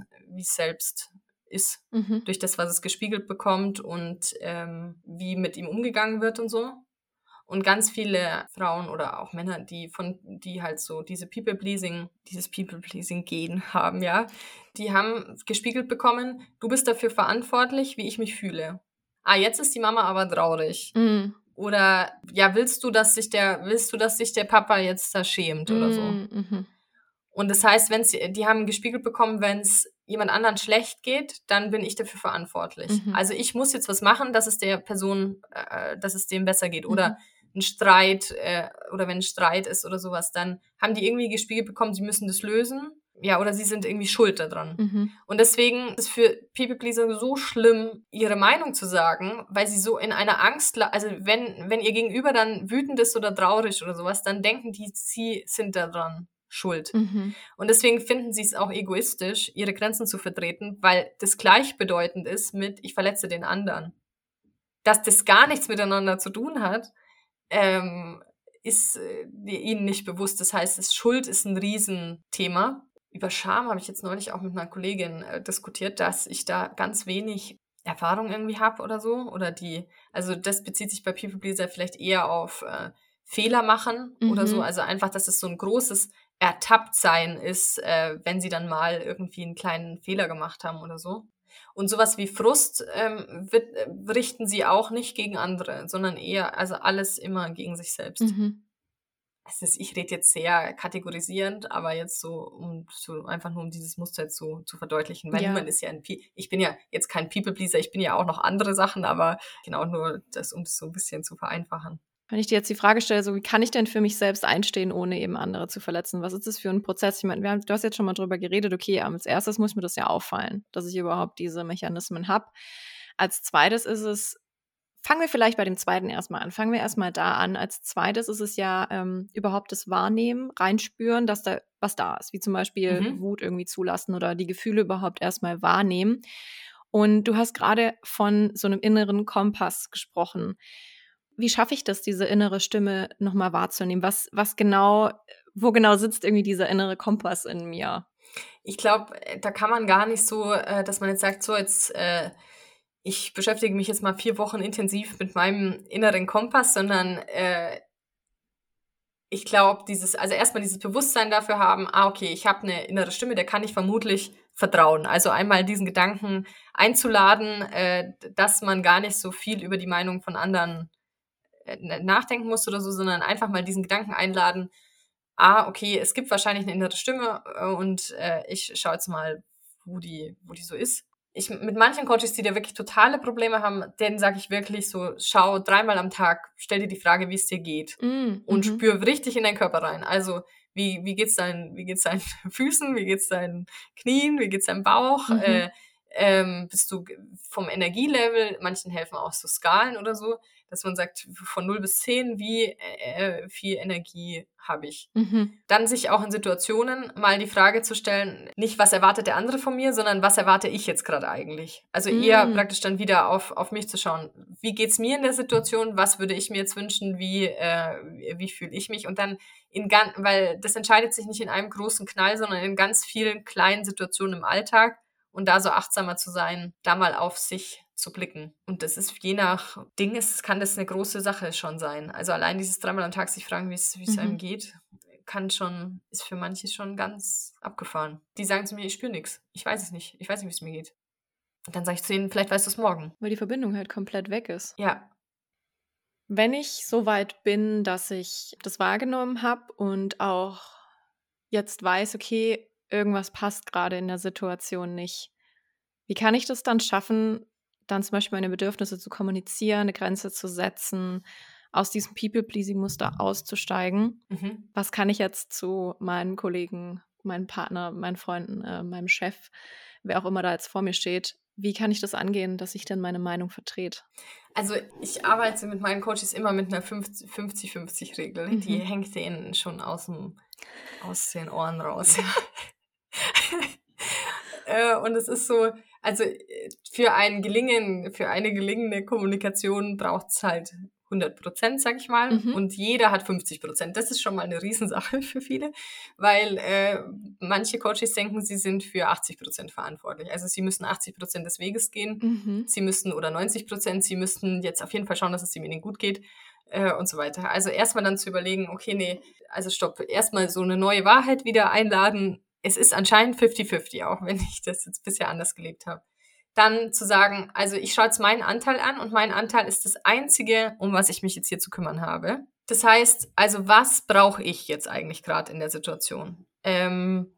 selbst ist, mhm. durch das, was es gespiegelt bekommt und ähm, wie mit ihm umgegangen wird und so. Und ganz viele Frauen oder auch Männer, die von, die halt so diese People-Pleasing, dieses People-Pleasing-Gen haben, ja, die haben gespiegelt bekommen, du bist dafür verantwortlich, wie ich mich fühle. Ah, jetzt ist die Mama aber traurig. Mhm. Oder ja, willst du, dass sich der, willst du, dass sich der Papa jetzt da schämt oder so? Mhm. mhm. Und das heißt, wenn sie, die haben gespiegelt bekommen, wenn es jemand anderen schlecht geht, dann bin ich dafür verantwortlich. Mhm. Also ich muss jetzt was machen, dass es der Person, äh, dass es dem besser geht. Mhm. Oder ein Streit äh, oder wenn ein Streit ist oder sowas, dann haben die irgendwie gespiegelt bekommen, sie müssen das lösen. Ja, oder sie sind irgendwie schuld daran. Mhm. Und deswegen ist es für People Pleaser so schlimm, ihre Meinung zu sagen, weil sie so in einer Angst, also wenn, wenn ihr Gegenüber dann wütend ist oder traurig oder sowas, dann denken die, sie sind daran schuld. Mhm. Und deswegen finden sie es auch egoistisch, ihre Grenzen zu vertreten, weil das gleichbedeutend ist mit, ich verletze den anderen. Dass das gar nichts miteinander zu tun hat, ähm, ist äh, ihnen nicht bewusst. Das heißt, das Schuld ist ein Riesenthema. Über Scham habe ich jetzt neulich auch mit einer Kollegin äh, diskutiert, dass ich da ganz wenig Erfahrung irgendwie habe oder so. Oder die, also das bezieht sich bei People Pleaser vielleicht eher auf äh, Fehler machen mhm. oder so. Mhm. Also einfach, dass es so ein großes ertappt sein ist, äh, wenn sie dann mal irgendwie einen kleinen Fehler gemacht haben oder so. Und sowas wie Frust ähm, wird, äh, richten sie auch nicht gegen andere, sondern eher, also alles immer gegen sich selbst. Mhm. Es ist, ich rede jetzt sehr kategorisierend, aber jetzt so, um so einfach nur um dieses Muster zu, zu verdeutlichen, weil ja. niemand ist ja ein, P ich bin ja jetzt kein People-Pleaser, ich bin ja auch noch andere Sachen, aber genau nur das, um das so ein bisschen zu vereinfachen. Wenn ich dir jetzt die Frage stelle, so wie kann ich denn für mich selbst einstehen, ohne eben andere zu verletzen? Was ist das für ein Prozess? Ich meine, haben, du hast jetzt schon mal drüber geredet, okay, als erstes muss mir das ja auffallen, dass ich überhaupt diese Mechanismen habe. Als zweites ist es, fangen wir vielleicht bei dem zweiten erstmal an. Fangen wir erstmal da an. Als zweites ist es ja ähm, überhaupt das Wahrnehmen, reinspüren, dass da was da ist, wie zum Beispiel mhm. Wut irgendwie zulassen oder die Gefühle überhaupt erstmal wahrnehmen. Und du hast gerade von so einem inneren Kompass gesprochen wie schaffe ich das, diese innere Stimme nochmal wahrzunehmen? Was, was genau, wo genau sitzt irgendwie dieser innere Kompass in mir? Ich glaube, äh, da kann man gar nicht so, äh, dass man jetzt sagt, so jetzt, äh, ich beschäftige mich jetzt mal vier Wochen intensiv mit meinem inneren Kompass, sondern äh, ich glaube, dieses, also erstmal dieses Bewusstsein dafür haben, ah, okay, ich habe eine innere Stimme, der kann ich vermutlich vertrauen. Also einmal diesen Gedanken einzuladen, äh, dass man gar nicht so viel über die Meinung von anderen nachdenken muss oder so, sondern einfach mal diesen Gedanken einladen, ah, okay, es gibt wahrscheinlich eine innere Stimme äh, und äh, ich schaue jetzt mal, wo die, wo die so ist. Ich, mit manchen Coaches, die da wirklich totale Probleme haben, denen sage ich wirklich so, schau dreimal am Tag, stell dir die Frage, wie es dir geht Mm, und mhm. spür richtig in deinen Körper rein. Also, wie, wie geht's deinen, wie geht's deinen Füßen, wie geht's deinen Knien, wie geht's deinem Bauch? Mhm. Äh, ähm, bist du vom Energielevel, manchen helfen auch so Skalen oder so, dass man sagt, von 0 bis 10, wie äh, viel Energie habe ich? Mhm. Dann sich auch in Situationen mal die Frage zu stellen, nicht was erwartet der andere von mir, sondern was erwarte ich jetzt gerade eigentlich? Also eher Mm. praktisch dann wieder auf, auf mich zu schauen, wie geht's mir in der Situation, was würde ich mir jetzt wünschen, wie, äh, wie fühle ich mich und dann in ganz, weil das entscheidet sich nicht in einem großen Knall, sondern in ganz vielen kleinen Situationen im Alltag und da so achtsamer zu sein, da mal auf sich zu blicken. Und das ist je nach Ding, ist, kann das eine große Sache schon sein. Also allein dieses dreimal am Tag sich fragen, wie es wie es Mhm. einem geht, kann schon, ist für manche schon ganz abgefahren. Die sagen zu mir, ich spüre nichts. Ich weiß es nicht. Ich weiß nicht, wie es mir geht. Und dann sage ich zu ihnen, vielleicht weißt du es morgen. Weil die Verbindung halt komplett weg ist. Ja. Wenn ich so weit bin, dass ich das wahrgenommen habe und auch jetzt weiß, okay, irgendwas passt gerade in der Situation nicht, wie kann ich das dann schaffen, dann zum Beispiel meine Bedürfnisse zu kommunizieren, eine Grenze zu setzen, aus diesem People-Pleasing-Muster auszusteigen? Mhm. Was kann ich jetzt zu meinen Kollegen, meinem Partner, meinen Freunden, äh, meinem Chef, wer auch immer da jetzt vor mir steht, wie kann ich das angehen, dass ich denn meine Meinung vertrete? Also ich arbeite mit meinen Coaches immer mit einer 50 50-50-Regel. Die Mhm. hängt denen schon aus, dem, aus den Ohren raus. Äh, Und es ist so, also äh, für ein Gelingen, für eine gelingende Kommunikation braucht es halt 100 Prozent, sag ich mal. Mhm. Und jeder hat 50 Prozent. Das ist schon mal eine Riesensache für viele, weil äh, manche Coaches denken, sie sind für 80 Prozent verantwortlich. Also sie müssen 80 Prozent des Weges gehen Mhm. sie müssten oder 90 Prozent, sie müssten jetzt auf jeden Fall schauen, dass es demjenigen gut geht äh, und so weiter. Also erstmal dann zu überlegen, okay, nee, also stopp, erstmal so eine neue Wahrheit wieder einladen. Es ist anscheinend 50-50, auch wenn ich das jetzt bisher anders gelebt habe. Dann zu sagen, also ich schaue jetzt meinen Anteil an und mein Anteil ist das Einzige, um was ich mich jetzt hier zu kümmern habe. Das heißt, also was brauche ich jetzt eigentlich gerade in der Situation? Ähm,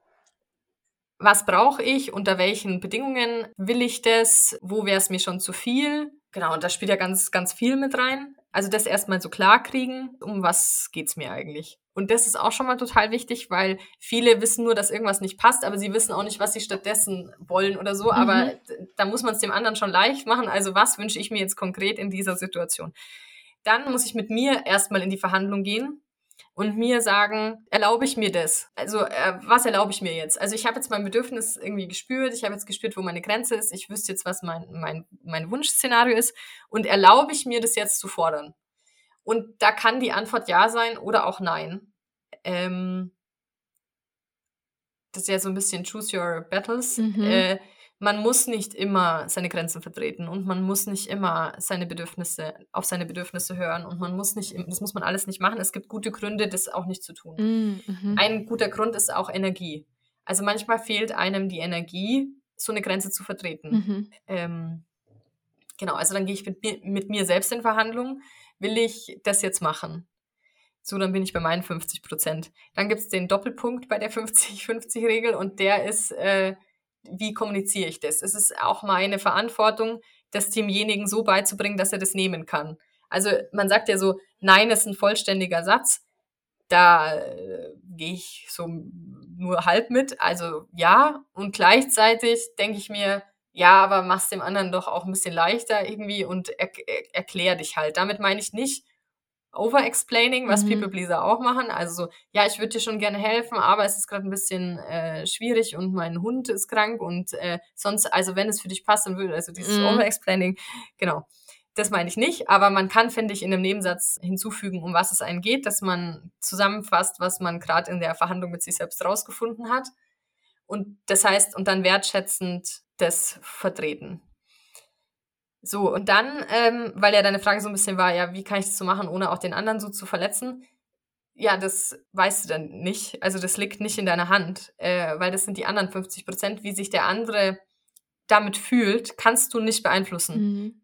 was brauche ich, unter welchen Bedingungen will ich das, wo wäre es mir schon zu viel. Genau, und da spielt ja ganz, ganz viel mit rein. Also das erstmal so klar kriegen, um was geht's mir eigentlich. Und das ist auch schon mal total wichtig, weil viele wissen nur, dass irgendwas nicht passt, aber sie wissen auch nicht, was sie stattdessen wollen oder so. Aber d- da muss man es dem anderen schon leicht machen. Also was wünsche ich mir jetzt konkret in dieser Situation? Dann muss ich mit mir erstmal in die Verhandlung gehen und mir sagen, erlaube ich mir das? Also, äh, was erlaube ich mir jetzt? Also, ich habe jetzt mein Bedürfnis irgendwie gespürt, ich habe jetzt gespürt, wo meine Grenze ist, ich wüsste jetzt, was mein, mein, mein Wunschszenario ist und erlaube ich mir das jetzt zu fordern? Und da kann die Antwort ja sein oder auch nein. Ähm, das ist ja so ein bisschen choose your battles. Mhm. Äh, man muss nicht immer seine Grenzen vertreten und man muss nicht immer seine Bedürfnisse, auf seine Bedürfnisse hören und man muss nicht, das muss man alles nicht machen. Es gibt gute Gründe, das auch nicht zu tun. Mm, mhm. Ein guter Grund ist auch Energie. Also manchmal fehlt einem die Energie, so eine Grenze zu vertreten. Mhm. Ähm, genau, also dann gehe ich mit mir, mit mir selbst in Verhandlung. Will ich das jetzt machen? So, dann bin ich bei meinen 50 Prozent. Dann gibt es den Doppelpunkt bei der 50-50-Regel und der ist, äh, wie kommuniziere ich das? Es ist auch meine Verantwortung, das demjenigen so beizubringen, dass er das nehmen kann. Also man sagt ja so, nein ist ein vollständiger Satz. Da äh, gehe ich so nur halb mit. Also ja, und gleichzeitig denke ich mir, ja, aber mach's dem anderen doch auch ein bisschen leichter irgendwie und er, er, erklär dich halt. Damit meine ich nicht over-explaining, was Mhm. People-Pleaser auch machen. Also so, ja, ich würde dir schon gerne helfen, aber es ist gerade ein bisschen äh, schwierig und mein Hund ist krank und äh, sonst, also wenn es für dich passt, dann würde, also dieses Mhm. over-explaining, genau. Das meine ich nicht, aber man kann, finde ich, in einem Nebensatz hinzufügen, um was es einen geht, dass man zusammenfasst, was man gerade in der Verhandlung mit sich selbst rausgefunden hat. Und das heißt, und dann wertschätzend das vertreten. So, und dann, ähm, weil ja deine Frage so ein bisschen war, ja, wie kann ich das so machen, ohne auch den anderen so zu verletzen? Ja, das weißt du dann nicht. Also das liegt nicht in deiner Hand, äh, weil das sind die anderen 50 Prozent. Wie sich der andere damit fühlt, kannst du nicht beeinflussen. Mhm.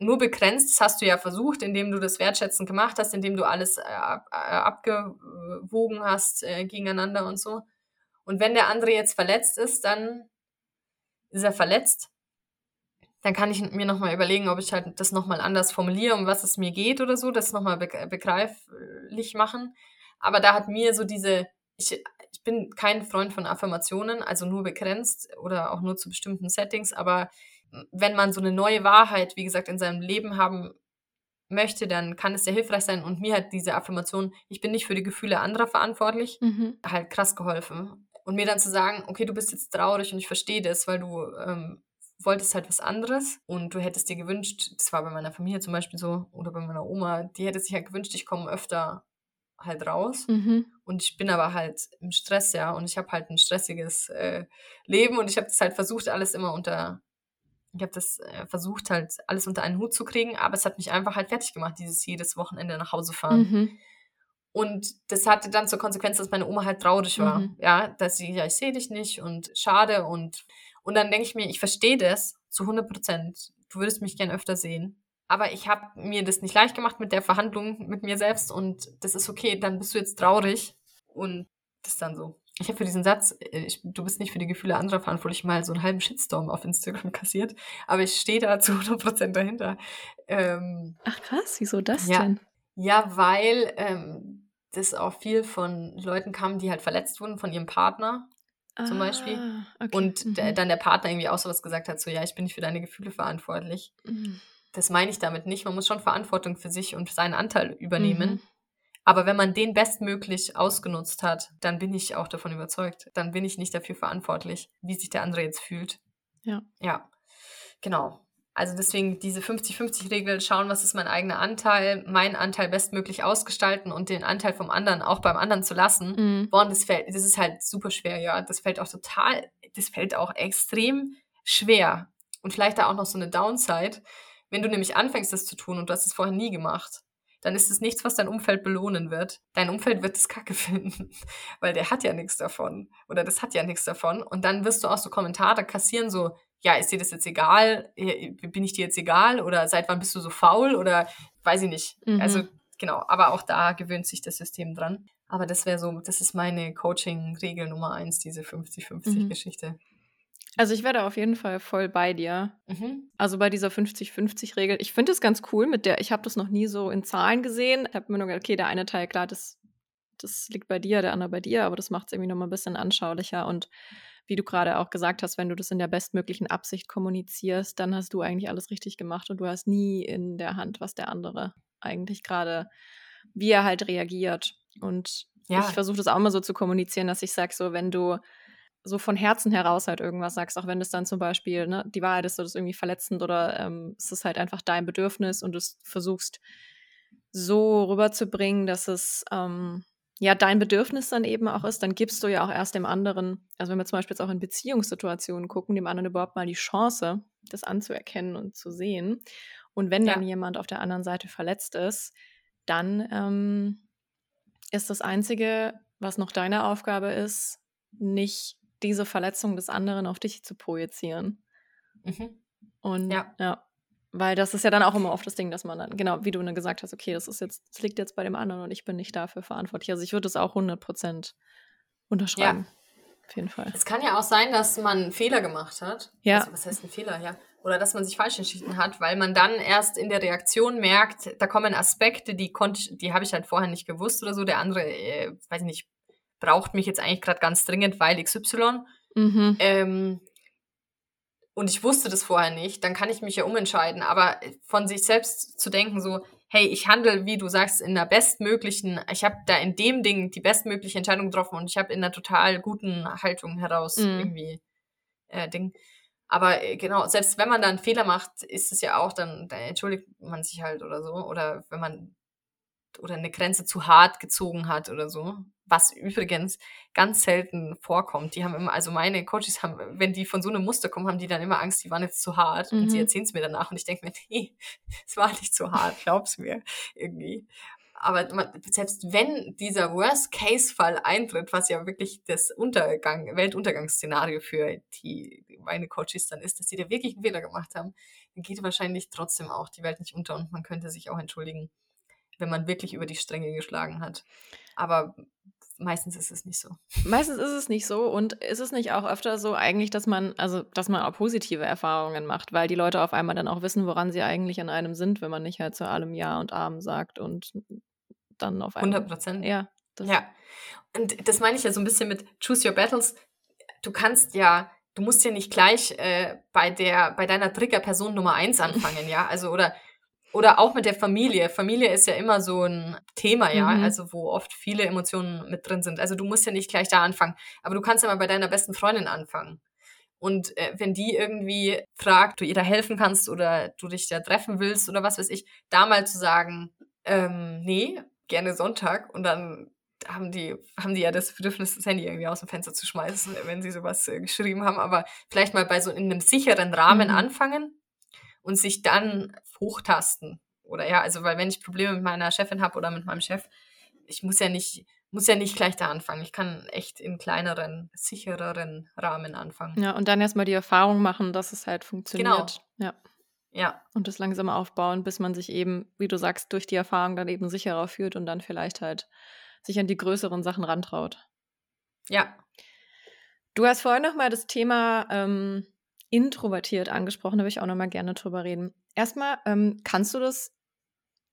nur begrenzt, das hast du ja versucht, indem du das wertschätzend gemacht hast, indem du alles äh, äh, abgewogen hast äh, gegeneinander und so. Und wenn der andere jetzt verletzt ist, dann ist er verletzt. Dann kann ich mir nochmal überlegen, ob ich halt das nochmal anders formuliere, um was es mir geht oder so, das nochmal begreiflich machen. Aber da hat mir so diese, ich, ich bin kein Freund von Affirmationen, also nur begrenzt oder auch nur zu bestimmten Settings, aber wenn man so eine neue Wahrheit, wie gesagt, in seinem Leben haben möchte, dann kann es sehr hilfreich sein. Und mir hat diese Affirmation, ich bin nicht für die Gefühle anderer verantwortlich, mhm. halt krass geholfen. Und mir dann zu sagen, okay, du bist jetzt traurig und ich verstehe das, weil du ähm, wolltest halt was anderes und du hättest dir gewünscht, das war bei meiner Familie zum Beispiel so oder bei meiner Oma, die hätte sich halt gewünscht, ich komme öfter halt raus. Mhm. Und ich bin aber halt im Stress, ja, und ich habe halt ein stressiges äh, Leben und ich habe das halt versucht, alles immer unter ich habe das äh, versucht, halt alles unter einen Hut zu kriegen, aber es hat mich einfach halt fertig gemacht, dieses jedes Wochenende nach Hause fahren. Mhm. Und das hatte dann zur Konsequenz, dass meine Oma halt traurig war. Mhm. Ja, dass sie, ja, ich sehe dich nicht und schade. Und, und dann denke ich mir, ich verstehe das zu 100 Prozent. Du würdest mich gern öfter sehen. Aber ich habe mir das nicht leicht gemacht mit der Verhandlung mit mir selbst und das ist okay, dann bist du jetzt traurig. Und das ist dann so ich habe für diesen Satz, äh, ich, du bist nicht für die Gefühle anderer verantwortlich, mal so einen halben Shitstorm auf Instagram kassiert. Aber ich stehe da zu 100% dahinter. Ähm, Ach krass, wieso das ja, denn? Ja, weil ähm, das auch viel von Leuten kam, die halt verletzt wurden von ihrem Partner zum ah, Beispiel. Okay. Und mhm. dann der Partner irgendwie auch sowas gesagt hat, so ja, ich bin nicht für deine Gefühle verantwortlich. Mhm. Das meine ich damit nicht. Man muss schon Verantwortung für sich und seinen Anteil übernehmen. Mhm. Aber wenn man den bestmöglich ausgenutzt hat, dann bin ich auch davon überzeugt. Dann bin ich nicht dafür verantwortlich, wie sich der andere jetzt fühlt. Ja. Ja, genau. Also deswegen diese 50-50-Regel, schauen, was ist mein eigener Anteil, meinen Anteil bestmöglich ausgestalten und den Anteil vom anderen auch beim anderen zu lassen. Mhm. Boah, das fällt, das ist halt super schwer, ja. Das fällt auch total, das fällt auch extrem schwer. Und vielleicht da auch noch so eine Downside. Wenn du nämlich anfängst, das zu tun und du hast es vorher nie gemacht, dann ist es nichts, was dein Umfeld belohnen wird. Dein Umfeld wird es kacke finden, weil der hat ja nichts davon oder das hat ja nichts davon. Und dann wirst du auch so Kommentare kassieren, so, ja, ist dir das jetzt egal? Bin ich dir jetzt egal? Oder seit wann bist du so faul? Oder weiß ich nicht. Mhm. Also genau, aber auch da gewöhnt sich das System dran. Aber das wäre so, das ist meine Coaching-Regel Nummer eins, diese 50-50-Geschichte. Mhm. Also ich werde auf jeden Fall voll bei dir. Mhm. Also bei dieser 50-50-Regel. Ich finde es ganz cool mit der, ich habe das noch nie so in Zahlen gesehen. Ich habe mir nur gedacht, okay, der eine Teil, klar, das, das liegt bei dir, der andere bei dir, aber das macht es irgendwie nochmal ein bisschen anschaulicher. Und wie du gerade auch gesagt hast, wenn du das in der bestmöglichen Absicht kommunizierst, dann hast du eigentlich alles richtig gemacht und du hast nie in der Hand, was der andere eigentlich gerade, wie er halt reagiert. Und ja. ich versuche das auch mal so zu kommunizieren, dass ich sage, so, wenn du so von Herzen heraus halt irgendwas sagst, auch wenn das dann zum Beispiel, ne, die Wahrheit ist, das irgendwie verletzend oder ähm, es ist halt einfach dein Bedürfnis und du versuchst so rüberzubringen, dass es ähm, ja dein Bedürfnis dann eben auch ist, dann gibst du ja auch erst dem anderen, also wenn wir zum Beispiel jetzt auch in Beziehungssituationen gucken, dem anderen überhaupt mal die Chance, das anzuerkennen und zu sehen. Und wenn ja. dann jemand auf der anderen Seite verletzt ist, dann ähm, ist das Einzige, was noch deine Aufgabe ist, nicht diese Verletzung des anderen auf dich zu projizieren. Mhm. Und ja. ja. Weil das ist ja dann auch immer oft das Ding, dass man dann, genau, wie du dann gesagt hast, okay, das ist jetzt, das liegt jetzt bei dem anderen und ich bin nicht dafür verantwortlich. Also ich würde es auch 100% unterschreiben. Ja. Auf jeden Fall. Es kann ja auch sein, dass man einen Fehler gemacht hat. Ja. Also, was heißt ein Fehler, ja? Oder dass man sich falsch entschieden hat, weil man dann erst in der Reaktion merkt, da kommen Aspekte, die konnte die habe ich halt vorher nicht gewusst oder so. Der andere, äh, weiß ich nicht, braucht mich jetzt eigentlich gerade ganz dringend, weil XY. Mhm. Ähm, und ich wusste das vorher nicht, dann kann ich mich ja umentscheiden. Aber von sich selbst zu denken, so, hey, ich handle, wie du sagst, in der bestmöglichen, ich habe da in dem Ding die bestmögliche Entscheidung getroffen und ich habe in einer total guten Haltung heraus mhm. irgendwie äh, Ding. Aber äh, genau, selbst wenn man da einen Fehler macht, ist es ja auch, dann, dann entschuldigt man sich halt oder so. Oder wenn man oder eine Grenze zu hart gezogen hat oder so. Was übrigens ganz selten vorkommt. Die haben immer, also meine Coaches haben, wenn die von so einem Muster kommen, haben die dann immer Angst, die waren jetzt zu hart. Mhm. Und sie erzählen es mir danach und ich denke mir, nee, es war nicht zu hart, glaub's mir irgendwie. aber man, selbst wenn dieser Worst-Case-Fall eintritt, was ja wirklich das Untergang, Weltuntergangsszenario für die meine Coaches dann ist, dass sie da wirklich einen Fehler gemacht haben, dann geht wahrscheinlich trotzdem auch die Welt nicht unter und man könnte sich auch entschuldigen, wenn man wirklich über die Stränge geschlagen hat. Aber meistens ist es nicht so. Meistens ist es nicht so und ist es nicht auch öfter so eigentlich, dass man, also dass man auch positive Erfahrungen macht, weil die Leute auf einmal dann auch wissen, woran sie eigentlich an einem sind, wenn man nicht halt zu allem Ja und Arm sagt und dann auf einmal. 100 Prozent. Ja. ja. Und das meine ich ja so ein bisschen mit Choose Your Battles. Du kannst ja, du musst ja nicht gleich äh, bei der, bei deiner Triggerperson Nummer eins anfangen, ja. Also oder oder auch mit der Familie. Familie ist ja immer so ein Thema, ja, mhm. also wo oft viele Emotionen mit drin sind. Also du musst ja nicht gleich da anfangen, aber du kannst ja mal bei deiner besten Freundin anfangen. Und äh, wenn die irgendwie fragt, du ihr da helfen kannst oder du dich da treffen willst oder was weiß ich, da mal zu sagen, ähm, nee, gerne Sonntag und dann haben die, haben die ja das Bedürfnis, das Handy irgendwie aus dem Fenster zu schmeißen, wenn sie sowas äh, geschrieben haben, aber vielleicht mal bei so in einem sicheren Rahmen mhm. anfangen und sich dann hochtasten. Oder ja, also weil wenn ich Probleme mit meiner Chefin habe oder mit meinem Chef, ich muss ja nicht, muss ja nicht gleich da anfangen. Ich kann echt in kleineren, sichereren Rahmen anfangen. Ja, und dann erstmal die Erfahrung machen, dass es halt funktioniert. Genau. Ja. Ja. Und das langsam aufbauen, bis man sich eben, wie du sagst, durch die Erfahrung dann eben sicherer fühlt und dann vielleicht halt sich an die größeren Sachen rantraut. Ja. Du hast vorhin noch mal das Thema ähm, introvertiert angesprochen, da würde ich auch noch mal gerne drüber reden. Erstmal, ähm, kannst du das,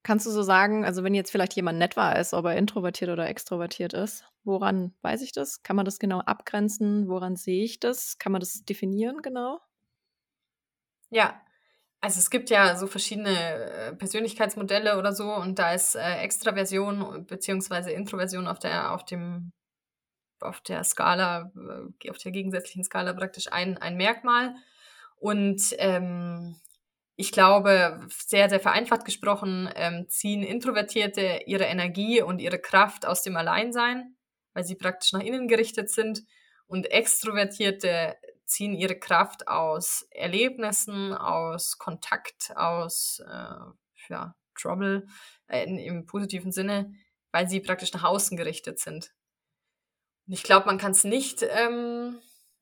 kannst du so sagen, also wenn jetzt vielleicht jemand nett war ist, ob er introvertiert oder extrovertiert ist, woran weiß ich das? Kann man das genau abgrenzen? Woran sehe ich das? Kann man das definieren genau? Ja, also es gibt ja so verschiedene äh, Persönlichkeitsmodelle oder so und da ist äh, Extraversion bzw. Introversion auf der, auf dem auf der Skala, äh, auf der gegensätzlichen Skala praktisch ein, ein Merkmal. Und ähm, ich glaube, sehr, sehr vereinfacht gesprochen, ähm, ziehen Introvertierte ihre Energie und ihre Kraft aus dem Alleinsein, weil sie praktisch nach innen gerichtet sind. Und Extrovertierte ziehen ihre Kraft aus Erlebnissen, aus Kontakt, aus äh, ja, Trouble äh, im positiven Sinne, weil sie praktisch nach außen gerichtet sind. Ich glaube, man kann es nicht ähm,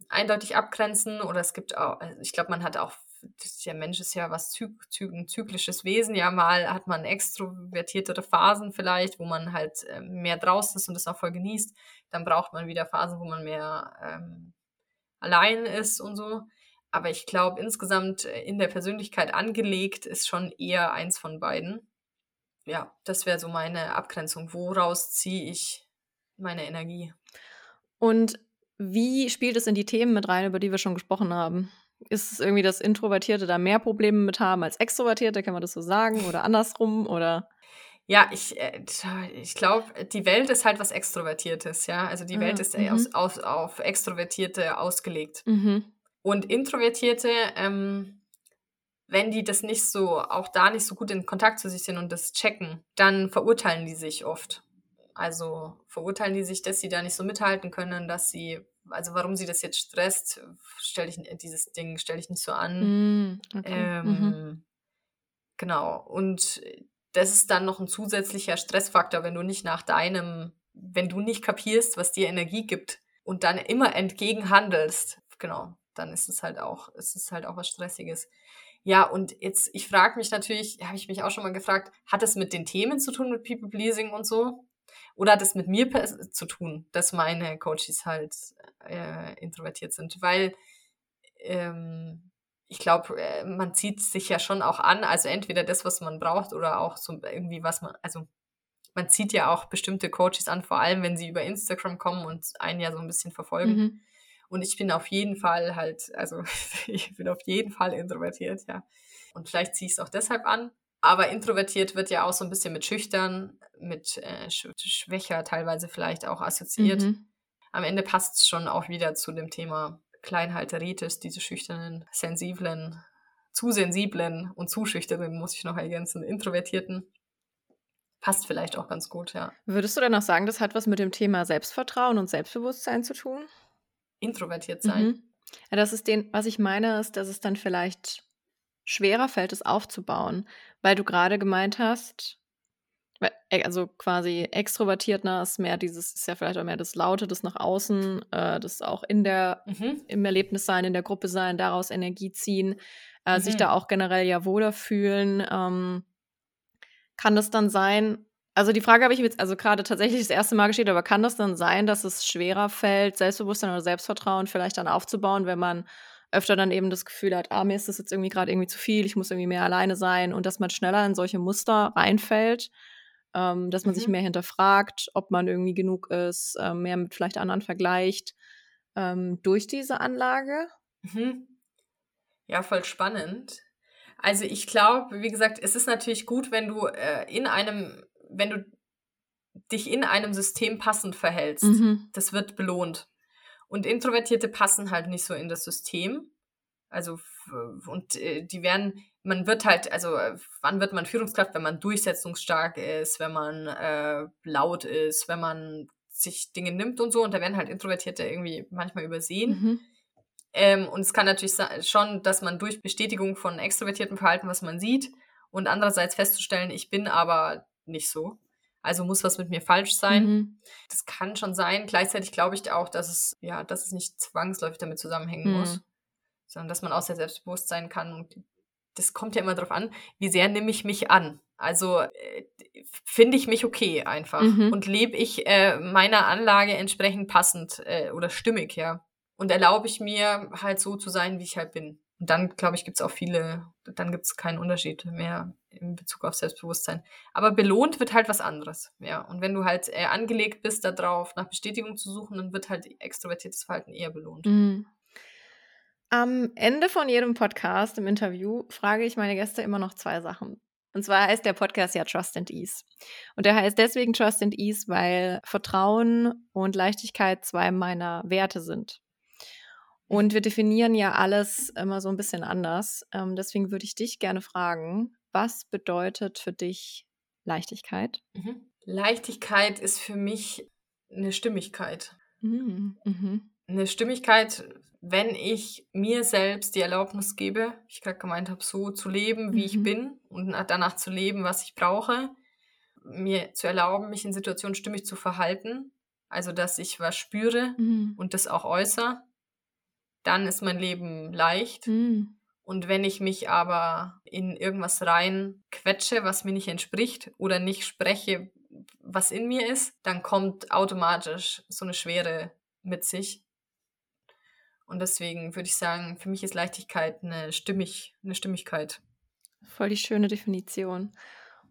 eindeutig abgrenzen oder es gibt auch, also ich glaube, man hat auch, der Mensch ist ja was zyk, zyk, ein zyklisches Wesen, ja, mal hat man extrovertiertere Phasen vielleicht, wo man halt äh, mehr draußen ist und das auch voll genießt. Dann braucht man wieder Phasen, wo man mehr ähm, allein ist und so. Aber ich glaube, insgesamt äh, in der Persönlichkeit angelegt ist schon eher eins von beiden. Ja, das wäre so meine Abgrenzung. Woraus ziehe ich meine Energie? Und wie spielt es in die Themen mit rein, über die wir schon gesprochen haben? Ist es irgendwie, dass Introvertierte da mehr Probleme mit haben als Extrovertierte? Kann man das so sagen? Oder andersrum? Oder? Ja, ich, äh, ich glaube, die Welt ist halt was Extrovertiertes, ja. Also die Welt ah, ist mhm. aus, aus, auf Extrovertierte ausgelegt. Mhm. Und Introvertierte, ähm, wenn die das nicht so, auch da nicht so gut in Kontakt zu sich sind und das checken, dann verurteilen die sich oft. Also verurteilen die sich, dass sie da nicht so mithalten können, dass sie, also warum sie das jetzt stresst, stelle ich dieses Ding stelle ich nicht so an. Mm, okay. ähm, mhm. Genau. Und das ist dann noch ein zusätzlicher Stressfaktor, wenn du nicht nach deinem, wenn du nicht kapierst, was dir Energie gibt und dann immer entgegen handelst. Genau, dann ist es halt auch, ist es halt auch was Stressiges. Ja, und jetzt, ich frage mich natürlich, habe ich mich auch schon mal gefragt, hat es mit den Themen zu tun, mit People Pleasing und so? Oder hat es mit mir zu tun, dass meine Coaches halt äh, introvertiert sind? Weil ähm, ich glaube, äh, man zieht sich ja schon auch an, also entweder das, was man braucht, oder auch so irgendwie, was man, also man zieht ja auch bestimmte Coaches an, vor allem wenn sie über Instagram kommen und einen ja so ein bisschen verfolgen. Mhm. Und ich bin auf jeden Fall halt, also ich bin auf jeden Fall introvertiert, ja. Und vielleicht ziehe ich es auch deshalb an, aber introvertiert wird ja auch so ein bisschen mit schüchtern, mit äh, schwächer teilweise vielleicht auch assoziiert. Mhm. Am Ende passt es schon auch wieder zu dem Thema Kleinhalteritis, diese schüchternen, sensiblen, zu sensiblen und zu schüchternen, muss ich noch ergänzen, introvertierten. Passt vielleicht auch ganz gut, ja. Würdest du dann auch sagen, das hat was mit dem Thema Selbstvertrauen und Selbstbewusstsein zu tun? Introvertiert sein. Mhm. Ja, das ist den, was ich meine, ist, dass es dann vielleicht schwerer fällt, es aufzubauen, weil du gerade gemeint hast, äh, also quasi extrovertierter ist mehr dieses, ist ja vielleicht auch mehr das Laute, das nach außen, äh, das auch in der, mhm. im Erlebnis sein, in der Gruppe sein, daraus Energie ziehen, äh, mhm. sich da auch generell ja wohler fühlen. Ähm, kann das dann sein, also die Frage habe ich jetzt also gerade tatsächlich das erste Mal gestellt, aber kann das dann sein, dass es schwerer fällt, Selbstbewusstsein oder Selbstvertrauen vielleicht dann aufzubauen, wenn man öfter dann eben das Gefühl hat, ah, mir ist das jetzt irgendwie gerade irgendwie zu viel, ich muss irgendwie mehr alleine sein und dass man schneller in solche Muster reinfällt, ähm, dass man mhm. sich mehr hinterfragt, ob man irgendwie genug ist, äh, mehr mit vielleicht anderen vergleicht ähm, durch diese Anlage? Mhm. Ja, voll spannend. Also ich glaube, wie gesagt, es ist natürlich gut, wenn du äh, in einem wenn du dich in einem System passend verhältst, mhm. das wird belohnt. Und Introvertierte passen halt nicht so in das System. Also, und äh, die werden, man wird halt, also, wann wird man Führungskraft, wenn man durchsetzungsstark ist, wenn man äh, laut ist, wenn man sich Dinge nimmt und so. Und da werden halt Introvertierte irgendwie manchmal übersehen. Mhm. Ähm, und es kann natürlich schon, dass man durch Bestätigung von extrovertiertem Verhalten, was man sieht, und andererseits festzustellen, ich bin aber nicht so. Also muss was mit mir falsch sein. Mhm. Das kann schon sein. Gleichzeitig glaube ich auch, dass es, ja, dass es nicht zwangsläufig damit zusammenhängen mhm. muss, sondern dass man auch sehr selbstbewusst sein kann. Und das kommt ja immer darauf an, wie sehr nehme ich mich an. Also äh, finde ich mich okay einfach mhm. und lebe ich äh, meiner Anlage entsprechend passend äh, oder stimmig, ja. Und erlaube ich mir halt so zu sein, wie ich halt bin. Und dann, glaube ich, gibt es auch viele, dann gibt es keinen Unterschied mehr in Bezug auf Selbstbewusstsein. Aber belohnt wird halt was anderes. Ja. Und wenn du halt äh, angelegt bist, darauf nach Bestätigung zu suchen, dann wird halt extrovertiertes Verhalten eher belohnt. Mhm. Am Ende von jedem Podcast im Interview frage ich meine Gäste immer noch zwei Sachen. Und zwar heißt der Podcast ja Trust and Ease. Und der heißt deswegen Trust and Ease, weil Vertrauen und Leichtigkeit zwei meiner Werte sind. Und wir definieren ja alles immer so ein bisschen anders. Ähm, deswegen würde ich dich gerne fragen, was bedeutet für dich Leichtigkeit? Mhm. Leichtigkeit ist für mich eine Stimmigkeit. Mhm. Mhm. Eine Stimmigkeit, wenn ich mir selbst die Erlaubnis gebe, ich gerade gemeint habe, so zu leben, wie ich mhm. bin und danach zu leben, was ich brauche, mir zu erlauben, mich in Situationen stimmig zu verhalten, also dass ich was spüre mhm. und das auch äußere dann ist mein Leben leicht. Mhm. Und wenn ich mich aber in irgendwas rein quetsche, was mir nicht entspricht oder nicht spreche, was in mir ist, dann kommt automatisch so eine Schwere mit sich. Und deswegen würde ich sagen, für mich ist Leichtigkeit eine, Stimmig, eine Stimmigkeit. Voll die schöne Definition.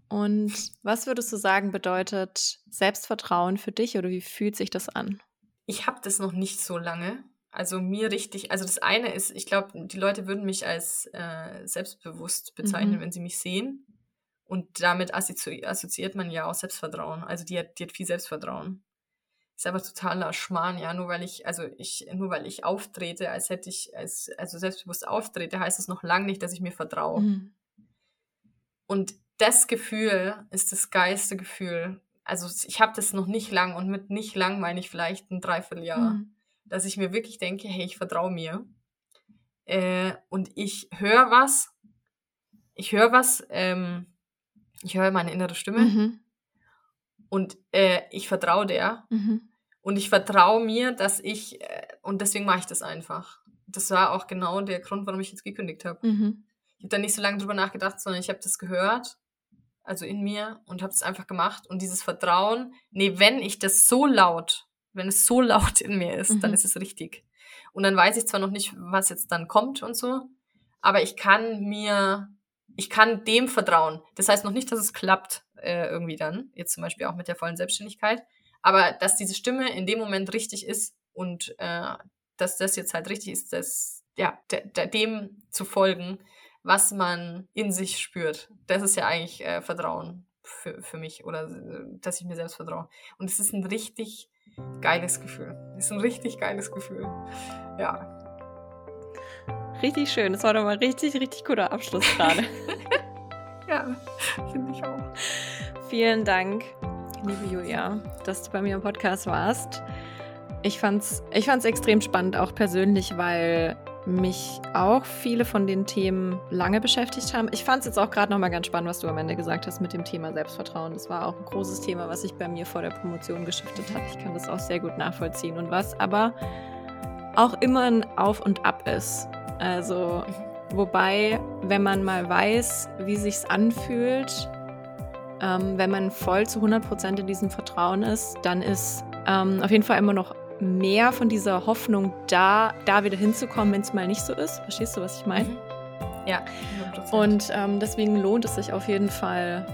Und was würdest du sagen, bedeutet Selbstvertrauen für dich oder wie fühlt sich das an? Ich habe das noch nicht so lange also mir richtig, also das eine ist, ich glaube, die Leute würden mich als äh, selbstbewusst bezeichnen, mhm. wenn sie mich sehen. Und damit assozi assoziiert man ja auch Selbstvertrauen. Also die hat, die hat viel Selbstvertrauen. Ist aber totaler Schmarrn, ja, nur weil ich, also ich, nur weil ich auftrete, als hätte ich, als, also selbstbewusst auftrete, heißt es noch lange nicht, dass ich mir vertraue. Mhm. Und das Gefühl ist das geilste Gefühl. Also ich habe das noch nicht lang und mit nicht lang meine ich vielleicht ein Dreivierteljahr. Mhm dass ich mir wirklich denke, hey, ich vertraue mir. Äh, und ich höre was, ich höre was, ähm, ich höre meine innere Stimme mhm. und äh, ich vertraue der. Mhm. Und ich vertraue mir, dass ich, äh, und deswegen mache ich das einfach. Das war auch genau der Grund, warum ich jetzt gekündigt habe. Mhm. Ich habe da nicht so lange drüber nachgedacht, sondern ich habe das gehört, also in mir, und habe es einfach gemacht. Und dieses Vertrauen, nee, wenn ich das so laut wenn es so laut in mir ist, mhm. dann ist es richtig. Und dann weiß ich zwar noch nicht, was jetzt dann kommt und so, aber ich kann mir, ich kann dem vertrauen. Das heißt noch nicht, dass es klappt äh, irgendwie dann, jetzt zum Beispiel auch mit der vollen Selbstständigkeit, aber dass diese Stimme in dem Moment richtig ist und äh, dass das jetzt halt richtig ist, das, ja, dem zu folgen, was man in sich spürt. Das ist ja eigentlich äh, Vertrauen für, für mich oder äh, dass ich mir selbst vertraue. Und es ist ein richtig geiles Gefühl. Es ist ein richtig geiles Gefühl. Ja. Richtig schön. Das war doch mal richtig, richtig guter Abschluss gerade. ja, finde ich auch. Vielen Dank, liebe Julia, dass du bei mir im Podcast warst. Ich fand's, ich fand's extrem spannend, auch persönlich, weil mich auch viele von den Themen lange beschäftigt haben. Ich fand es jetzt auch gerade nochmal ganz spannend, was du am Ende gesagt hast mit dem Thema Selbstvertrauen. Das war auch ein großes Thema, was sich bei mir vor der Promotion geschiftet hat. Ich kann das auch sehr gut nachvollziehen. Und was aber auch immer ein Auf und Ab ist. Also, wobei, wenn man mal weiß, wie sich's anfühlt, ähm, wenn man voll zu 100% in diesem Vertrauen ist, dann ist ähm, auf jeden Fall immer noch mehr von dieser Hoffnung da, da wieder hinzukommen, wenn es mal nicht so ist. Verstehst du, was ich meine? Mhm. Ja. 100%. Und ähm, deswegen lohnt es sich auf jeden Fall,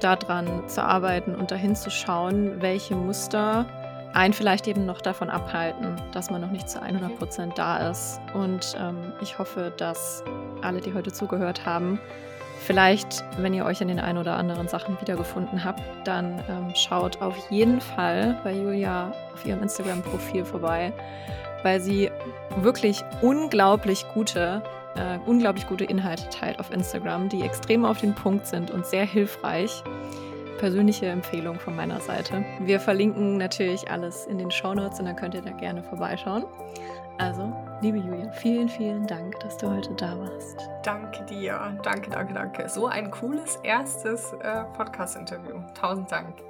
daran zu arbeiten und dahin zu schauen, welche Muster einen vielleicht eben noch davon abhalten, dass man noch nicht zu 100 mhm. Prozent da ist. Und ähm, ich hoffe, dass alle, die heute zugehört haben, Vielleicht, wenn ihr euch an den ein oder anderen Sachen wiedergefunden habt, dann ähm, schaut auf jeden Fall bei Julia auf ihrem Instagram-Profil vorbei, weil sie wirklich unglaublich gute, äh, unglaublich gute Inhalte teilt auf Instagram, die extrem auf den Punkt sind und sehr hilfreich. Persönliche Empfehlung von meiner Seite. Wir verlinken natürlich alles in den Show Notes und dann könnt ihr da gerne vorbeischauen. Also, liebe Julia, vielen, vielen Dank, dass du heute da warst. Danke dir. Danke, danke, danke. So ein cooles erstes äh, Podcast-Interview. Tausend Dank.